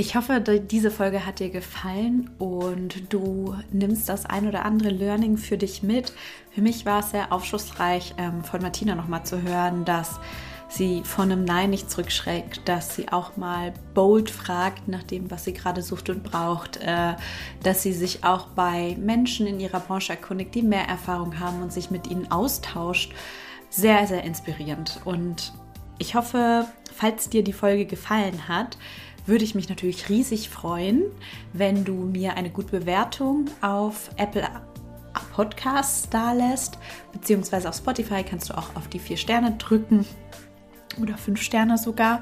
Ich hoffe, diese Folge hat dir gefallen und du nimmst das ein oder andere Learning für dich mit. Für mich war es sehr aufschlussreich, ähm, von Martina nochmal zu hören, dass sie von einem Nein nicht zurückschreckt, dass sie auch mal bold fragt nach dem, was sie gerade sucht und braucht, äh, dass sie sich auch bei Menschen in ihrer Branche erkundigt, die mehr Erfahrung haben und sich mit ihnen austauscht. Sehr, sehr inspirierend. Und ich hoffe, falls dir die Folge gefallen hat, würde ich mich natürlich riesig freuen, wenn du mir eine gute Bewertung auf Apple Podcasts da lässt, beziehungsweise auf Spotify kannst du auch auf die vier Sterne drücken oder fünf Sterne sogar.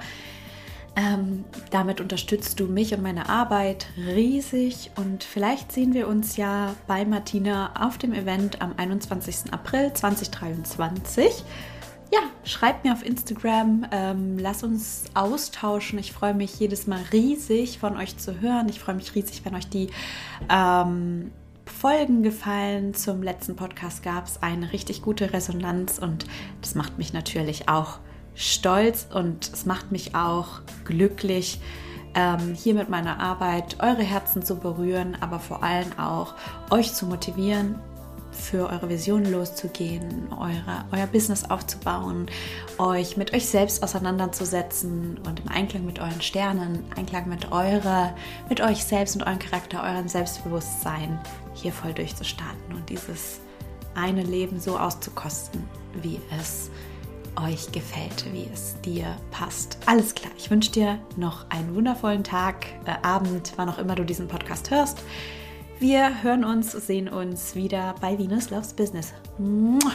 Ähm, damit unterstützt du mich und meine Arbeit riesig und vielleicht sehen wir uns ja bei Martina auf dem Event am 21. April 2023 ja, schreibt mir auf Instagram, ähm, lass uns austauschen. Ich freue mich jedes Mal riesig von euch zu hören. Ich freue mich riesig, wenn euch die ähm, Folgen gefallen. Zum letzten Podcast gab es eine richtig gute Resonanz und das macht mich natürlich auch stolz und es macht mich auch glücklich, ähm, hier mit meiner Arbeit eure Herzen zu berühren, aber vor allem auch euch zu motivieren, für eure Vision loszugehen, eure, euer Business aufzubauen, euch mit euch selbst auseinanderzusetzen und im Einklang mit euren Sternen, Einklang mit eurer, mit euch selbst und eurem Charakter, eurem Selbstbewusstsein hier voll durchzustarten und dieses eine Leben so auszukosten, wie es euch gefällt, wie es dir passt. Alles klar. Ich wünsche dir noch einen wundervollen Tag, äh, Abend, wann auch immer du diesen Podcast hörst. Wir hören uns, sehen uns wieder bei Venus Loves Business. Mua.